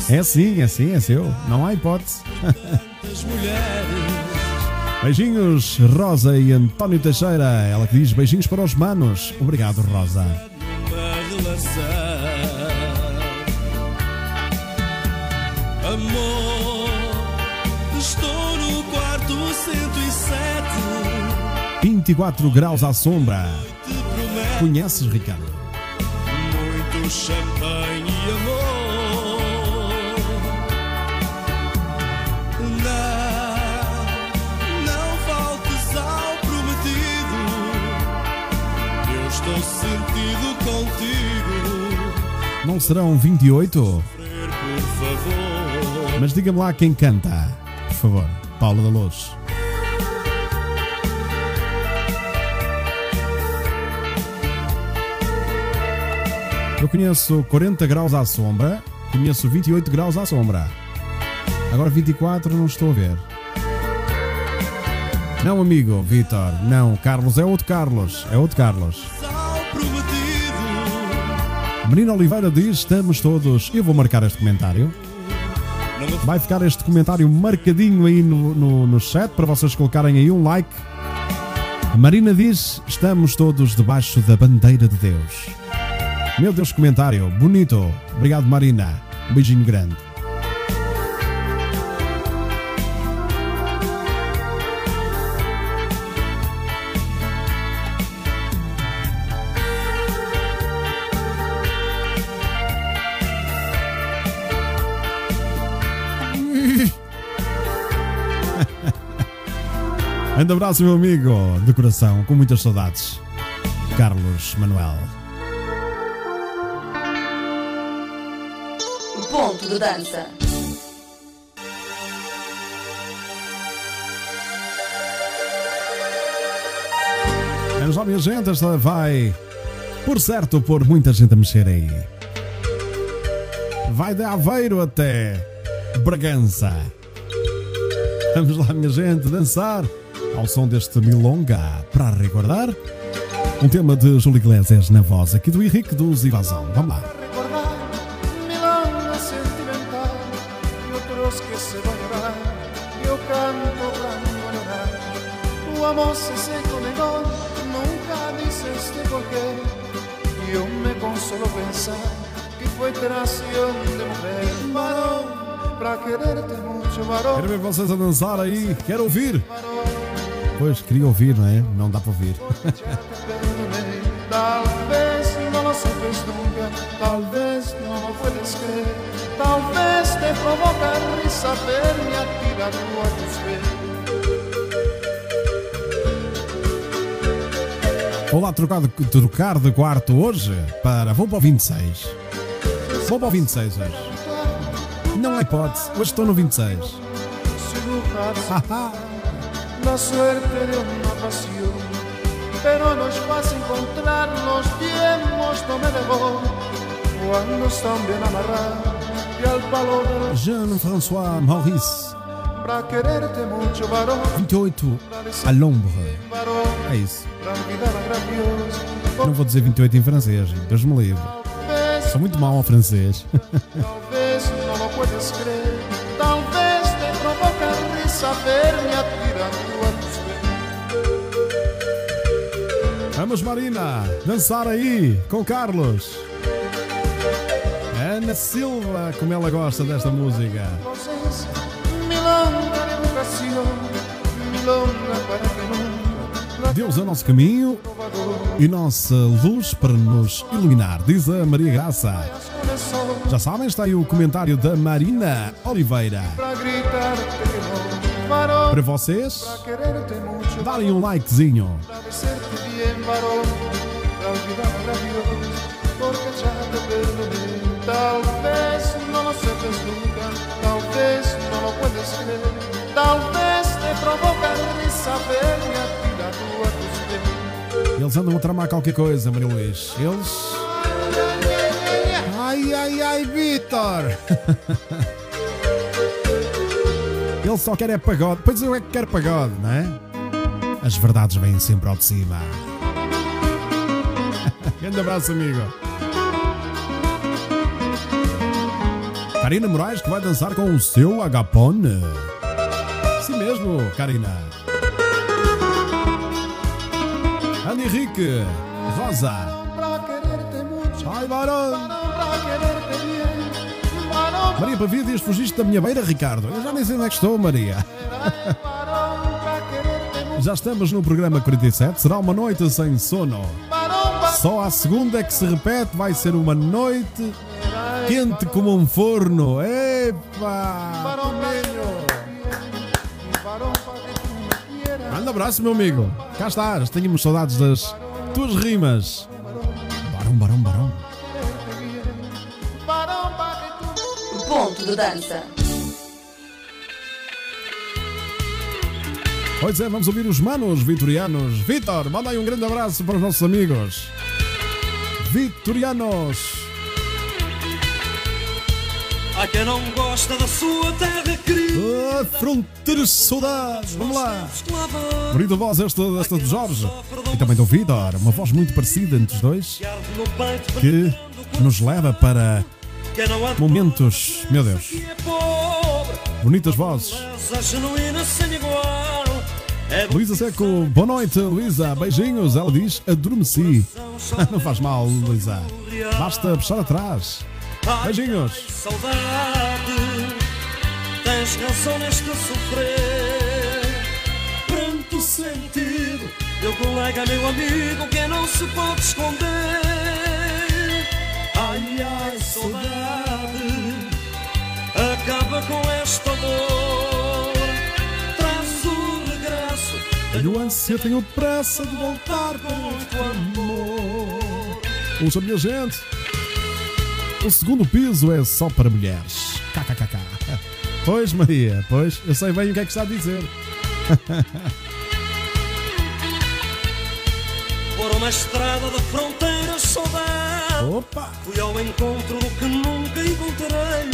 É sim, é sim, é seu. Não há hipótese. Beijinhos, Rosa e António Teixeira. Ela que diz beijinhos para os manos. Obrigado, Rosa. 24 graus à sombra. Conheces, Ricardo? muito champanhe e amor. Não, não faltes ao prometido. Eu estou sentido contigo. Não serão 28? Sofrer, por favor. Mas diga-me lá quem canta, por favor. Paula da Luz. Eu conheço 40 graus à sombra, conheço 28 graus à sombra. Agora 24 não estou a ver. Não, amigo, Vitor, não. Carlos é outro Carlos, é outro Carlos. Menino Oliveira diz: Estamos todos. Eu vou marcar este comentário. Vai ficar este comentário marcadinho aí no, no, no chat para vocês colocarem aí um like. A Marina diz: Estamos todos debaixo da bandeira de Deus. Meu Deus, comentário bonito. Obrigado, Marina. Um beijinho grande. [laughs] Grande abraço, meu amigo, de coração, com muitas saudades. Carlos Manuel. De dança. Minha gente, esta vai, por certo, pôr muita gente a mexer aí. Vai de Aveiro até Bragança. Vamos lá, minha gente, dançar ao som deste Milonga para recordar. Um tema de Júlio Iglesias na voz aqui do Henrique dos Invasão. Vamos lá. Se nunca dices de por qué. Yo me consolo pensar que fue traición de mujer. Varón, para quererte mucho, varón. Quero ver vocês a dançar aí. Quero ouvir. Pois, queria ouvir, não é? Não dá para ouvir. [laughs] Tal vez no lo sabes nunca, tal vez no lo puedes creer, tal vez te provoca risa verme a tirado a tus pies. Vou lá trocar de, trocar de quarto hoje para. Vou para o 26. Vou para o 26 hoje. Não há hipótese. Hoje estou no 26. Haha. la suerte de una pasión, pero no es fácil encontrar los tiempos no me dejó cuando están bien amarrados Jean-François Maurice, 28 à l'ombre. É isso. Não vou dizer 28 em francês. Deus me livre. Sou muito mau ao francês. tal vez no lo puedes creer, tal vez te provoca risa verme a tirando a. Vamos, Marina, dançar aí com Carlos. Ana Silva, como ela gosta desta música. Deus é o nosso caminho e nossa luz para nos iluminar, diz a Maria Graça. Já sabem, está aí o comentário da Marina Oliveira. para vocês, darem um likezinho. para decirte bien, varón, para olvidar a Dios, porque ya te perdoné. Tal vez no lo sepas nunca, vez no lo puedes creer, tal vez te provoca risa verme a tirado a tus pies. Eles andam a tramar qualquer coisa, Maria Luís. Eles. Ai, ai, ai, Vitor! [laughs] Ele só quer é pagode. Pois eu é que quero pagode, não é? As verdades vêm sempre ao de cima. [laughs] Grande abraço, amigo. Karina Moraes que vai dançar com o seu agapone. Sim mesmo, Karina. Ana Henrique, Rosa. Ai, varão. Maria Pavidias, fugiste da minha beira, Ricardo. Eu já nem sei onde é que estou, Maria. Já estamos no programa 47. Será uma noite sem sono. Só a segunda é que se repete. Vai ser uma noite quente como um forno. Epa! Manda abraço, meu amigo. Cá estás. Tínhamos saudades das tuas rimas. Barão, barão, barão. Ponto de dança. Pois é, vamos ouvir os manos vitorianos. Vitor, manda aí um grande abraço para os nossos amigos. Vitorianos. Há quem não gosta da sua terra querida. Fronteiras saudades. Vamos lá. Bonita voz esta, esta de Jorge. E também do Vitor. Uma voz muito parecida entre os dois. Que nos leva para momentos. Meu Deus. Bonitas vozes. Luísa Seco, boa noite, Luísa. Beijinhos. Ela diz: adormeci. [laughs] Não faz mal, Luísa. Basta puxar atrás. Beijinhos. saudade. Tens razão neste sofrer. Pranto sentido. Meu colega, meu amigo, que não se pode esconder. Ai, ai, saudade. Acaba com esta dor. Traz o regresso. Tenho ânsia, tenho pressa de voltar com muito amor. Ouça, minha gente. O segundo piso é só para mulheres. KKKK. Pois, Maria, pois, eu sei bem o que é que está a dizer. [laughs] Por uma estrada de fronteiras saudade. Opa! Fui ao encontro do que nunca encontrei.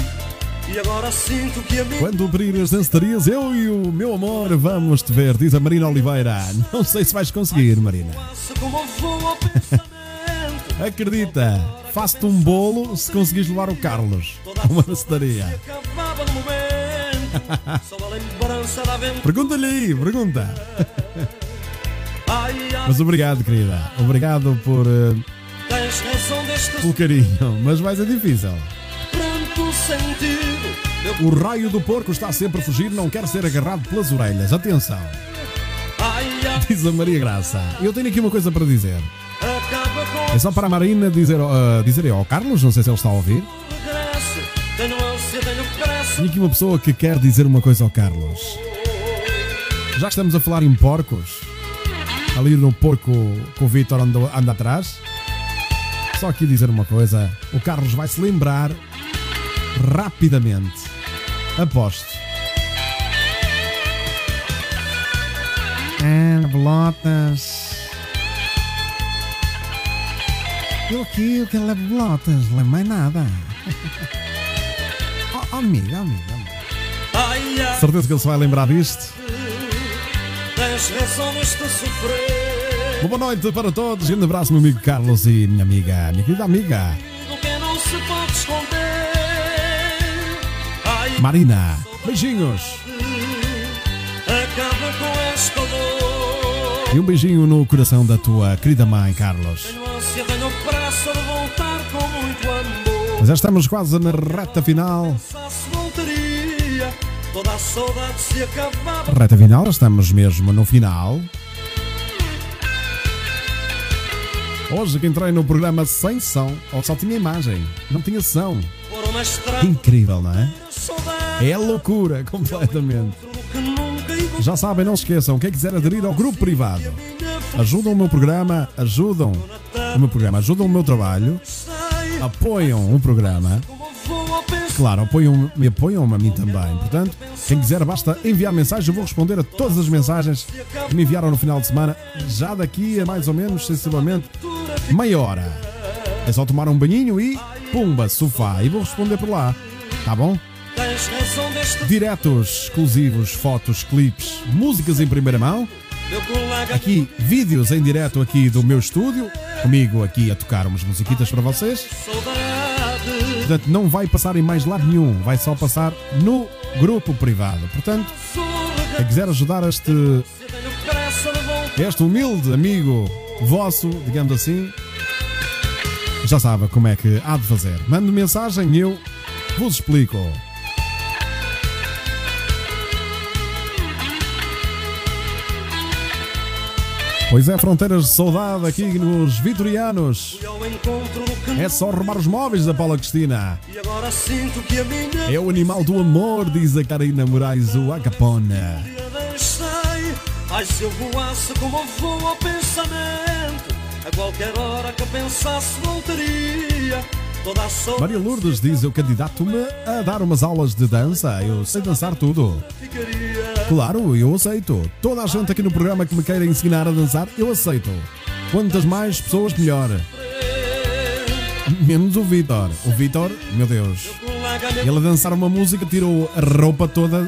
E agora sinto que a minha Quando abrir as dançarias, eu e o meu amor vamos te ver, diz a Marina Oliveira. Não sei se vais conseguir, Marina. Acredita, faço-te um bolo se conseguires levar o Carlos a uma dançaria. Acabava no momento. [laughs] Só a lembrança da aventura. Pergunta-lhe aí, pergunta. Mas obrigado, querida. Obrigado por, eh, deste pelo carinho, mas vai ser difícil. O raio do porco está sempre a fugir, não quer ser agarrado pelas orelhas. Atenção, diz a Maria Graça. Eu tenho aqui uma coisa para dizer. É só para a Marina dizer, uh, dizer ao Carlos, não sei se ele está a ouvir. Tenho aqui uma pessoa que quer dizer uma coisa ao Carlos. Já que estamos a falar em porcos, ali no porco que o Vitor anda, anda atrás, só aqui dizer uma coisa: o Carlos vai se lembrar rapidamente. Aposto. Ah, bolotas. Eu aqui, eu quero levar bolotas, não lembro mais nada. [laughs] Oh, oh, amigo, amigo, amigo. Ai, Certeza que ele se vai lembrar disto. tens neste sofrer. Boa noite para todos. Grande abraço, meu amigo Carlos e minha amiga, minha querida amiga que Marina. Beijinhos. E um beijinho no coração da tua querida mãe, Carlos. Já estamos quase na reta final. Reta final, estamos mesmo no final. Hoje que entrei no programa sem som, ou só tinha imagem, não tinha som. Incrível, não é? É loucura, [laughs] completamente. Já sabem, não se esqueçam, quem quiser aderir ao grupo privado, ajudam o meu programa, ajudam o meu programa, ajudam o meu trabalho, apoiam o programa, claro, apoiam, me apoiam a mim também. Portanto, quem quiser basta enviar mensagem, eu vou responder a todas as mensagens que me enviaram no final de semana, já daqui a mais ou menos, sensivelmente, meia hora. É só tomar um banhinho e pumba, sofá, e vou responder por lá. Tá bom? Diretos, exclusivos, fotos, clipes, músicas em primeira mão aqui vídeos em direto aqui do meu estúdio, comigo aqui a tocar umas musiquitas para vocês. Portanto, não vai passar em mais lado nenhum, vai só passar no grupo privado. Portanto, quem quiser ajudar este, este humilde amigo vosso, digamos assim, já sabe como é que há de fazer. Mande mensagem eu vos explico. Pois é, fronteiras de saudade aqui nos Vitorianos. É só roubar os móveis da Paula Cristina. É o animal do amor, diz a Karina Moraes, o se eu voasse como vou ao pensamento, a qualquer hora que pensasse voltaria. Maria Lourdes diz: Eu candidato-me a dar umas aulas de dança. Eu sei dançar tudo. Claro, eu aceito. Toda a gente aqui no programa que me queira ensinar a dançar, eu aceito. Quantas mais pessoas, melhor. Menos o Vitor. O Vitor, meu Deus. Ele a dançar uma música, tirou a roupa toda,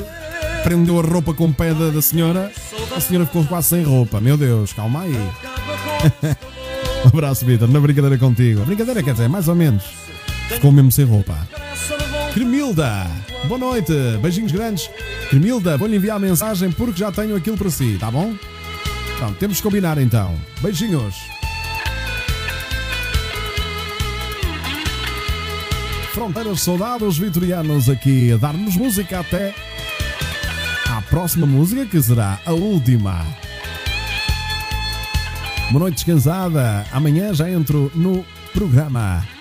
prendeu a roupa com o pé da, da senhora. A senhora ficou quase sem roupa. Meu Deus, calma aí. [laughs] Um abraço, Vitor. Na brincadeira contigo. Brincadeira quer dizer, mais ou menos. Ficou mesmo sem roupa. Cremilda, boa noite, beijinhos grandes. Cremilda, vou-lhe enviar a mensagem porque já tenho aquilo para si, tá bom? Pronto, temos que combinar então. Beijinhos. Fronteiras Soldados Vitorianos aqui a dar-nos música até à próxima música que será a última. Boa noite descansada. Amanhã já entro no programa.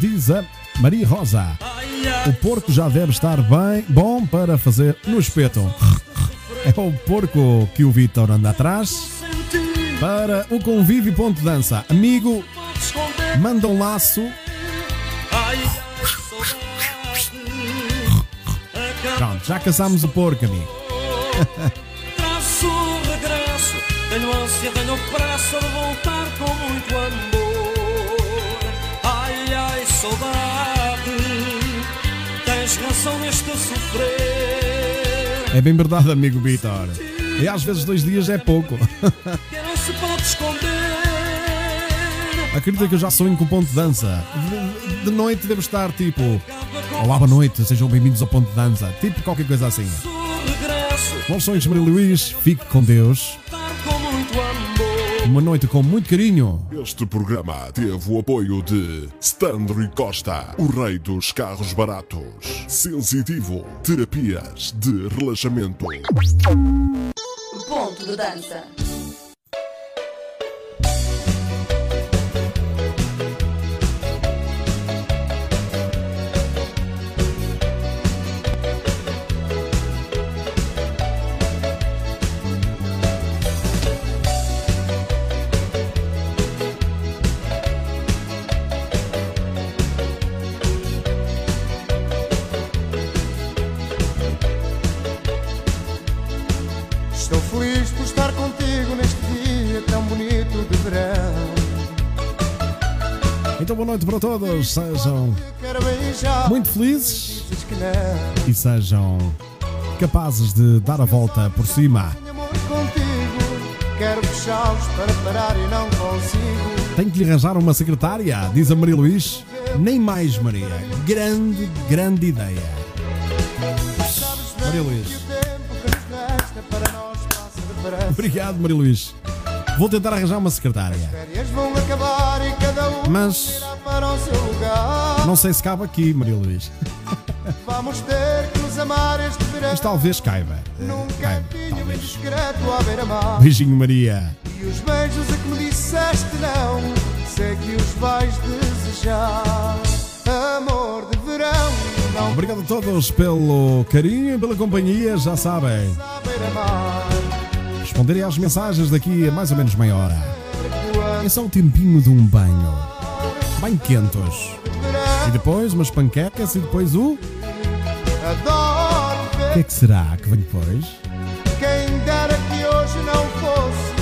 Diz a Maria Rosa. O porco já deve estar bem bom para fazer no espeto. É o porco que o Vitor anda atrás para o convívio ponto dança. Amigo, manda um laço. Pronto, já caçámos o porco, amigo. Traço regresso. Tenho ânsia, tenho pressa de voltar com saudade. Tens razão neste sofrer. É bem verdade, amigo Vitor. E às vezes dois dias é pouco. [laughs] Que não se pode esconder. Acredita que eu já sonho com o ponto de dança. De, noite devo estar tipo. Olá, boa noite, sejam bem-vindos ao ponto de dança. Tipo qualquer coisa assim. Bons sonhos, Maria Luís. Fique com Deus. Uma noite com muito carinho. Este programa teve o apoio de Stanley Costa, o rei dos carros baratos. Sensitivo, terapias de relaxamento. Ponto de dança. Então, boa noite para todos. Sejam muito felizes e sejam capazes de dar a volta por cima. Quero fechá-los para parar e não consigo. Tenho que lhe arranjar uma secretária, diz a Maria Luís. Nem mais, Maria. Grande, grande ideia. Maria Luís. Obrigado, Maria Luís. Vou tentar arranjar uma secretária. Mas não sei se cabe aqui, Maria Luís. Vamos ter que nos amar este verão. Mas talvez caiba. Eh, Caiba, cantinho bem talvez. discreto à beira-mar. Beijinho, Maria. E os beijos a que me disseste não, sei que os vais desejar. Amor de verão, não Obrigado a todos pelo carinho e pela companhia, já sabem. Responderei às mensagens daqui a mais ou menos meia hora. É só o tempinho de um banho. Bem quentos. E depois umas panquecas e depois o. O que é que será que vem depois? quem dera que hoje não fosse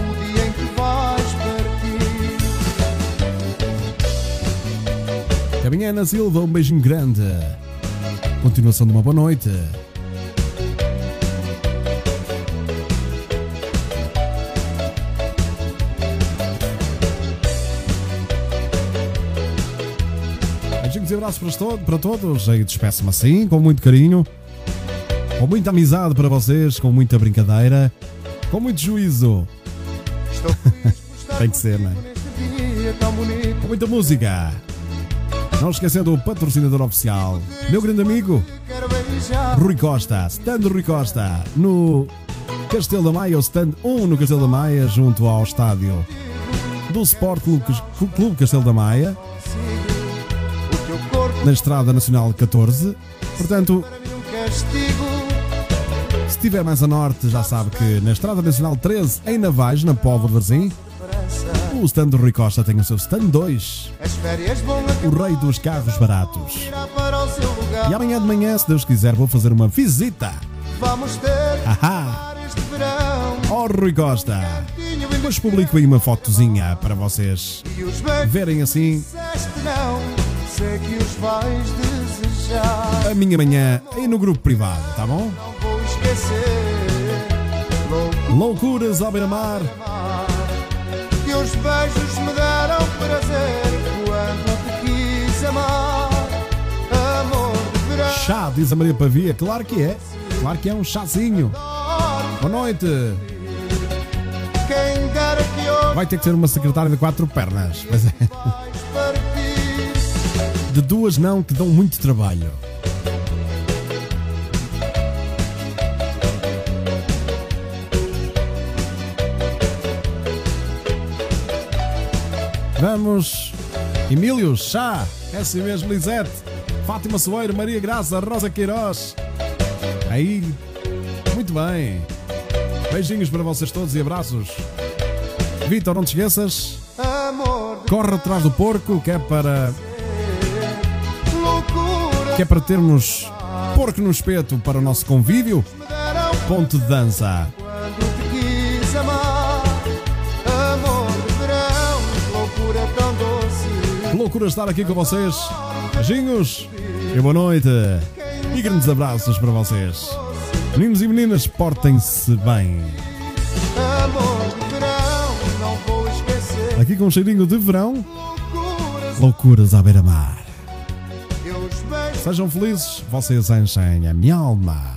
o dia em que vais partir. Caminhana Silva, um beijinho grande. Continuação de uma boa noite. E abraços para, to para todos. E despeço-me assim, com muito carinho, com muita amizade para vocês, com muita brincadeira, com muito juízo. Tem que ser, não é? Com muita música. Não esquecendo o patrocinador oficial, meu grande amigo Rui Costa, stand Rui Costa, no Castelo da Maia, o stand 1 no Castelo da Maia, junto ao estádio do Sport Clube Castelo da Maia, na Estrada Nacional 14. Portanto, se estiver mais a norte, já sabe que na Estrada Nacional 13, em Navais, na Póvoa de Varzim, o stand do Rui Costa tem o seu stand 2, o rei dos carros baratos. E amanhã de manhã, se Deus quiser, vou fazer uma visita. Vamos ter Ahá! este verão Oh, Rui Costa! Depois publico aí uma fotozinha para vocês verem assim. Sei que os vais desejar. a minha manhã aí no grupo privado, tá bom? Não vou esquecer. Louco Loucuras ao beira-mar. que os beijos me deram prazer quando te quis amar. Amor de verão. Chá, diz a Maria Pavia. Claro que é. Claro que é um chazinho. Boa noite. Vai ter que ser uma secretária de quatro pernas. Mas é. De duas não, que dão muito trabalho. Vamos. Emílio, chá. É assim mesmo, Lisete. Fátima Soeiro, Maria Graça, Rosa Queiroz. Aí. Muito bem. Beijinhos para vocês todos e abraços. Vitor, não te esqueças. Corre atrás do porco, que é para que é para termos porco no espeto para o nosso convívio. Ponto de dança. verão, loucura estar aqui com vocês. Beijinhos e boa noite. E grandes abraços para vocês. Meninos e meninas, portem-se bem. Amor de verão, não vou esquecer. Aqui com um cheirinho de verão, loucuras à beira-mar. Sejam felizes, vocês enchem a minha alma.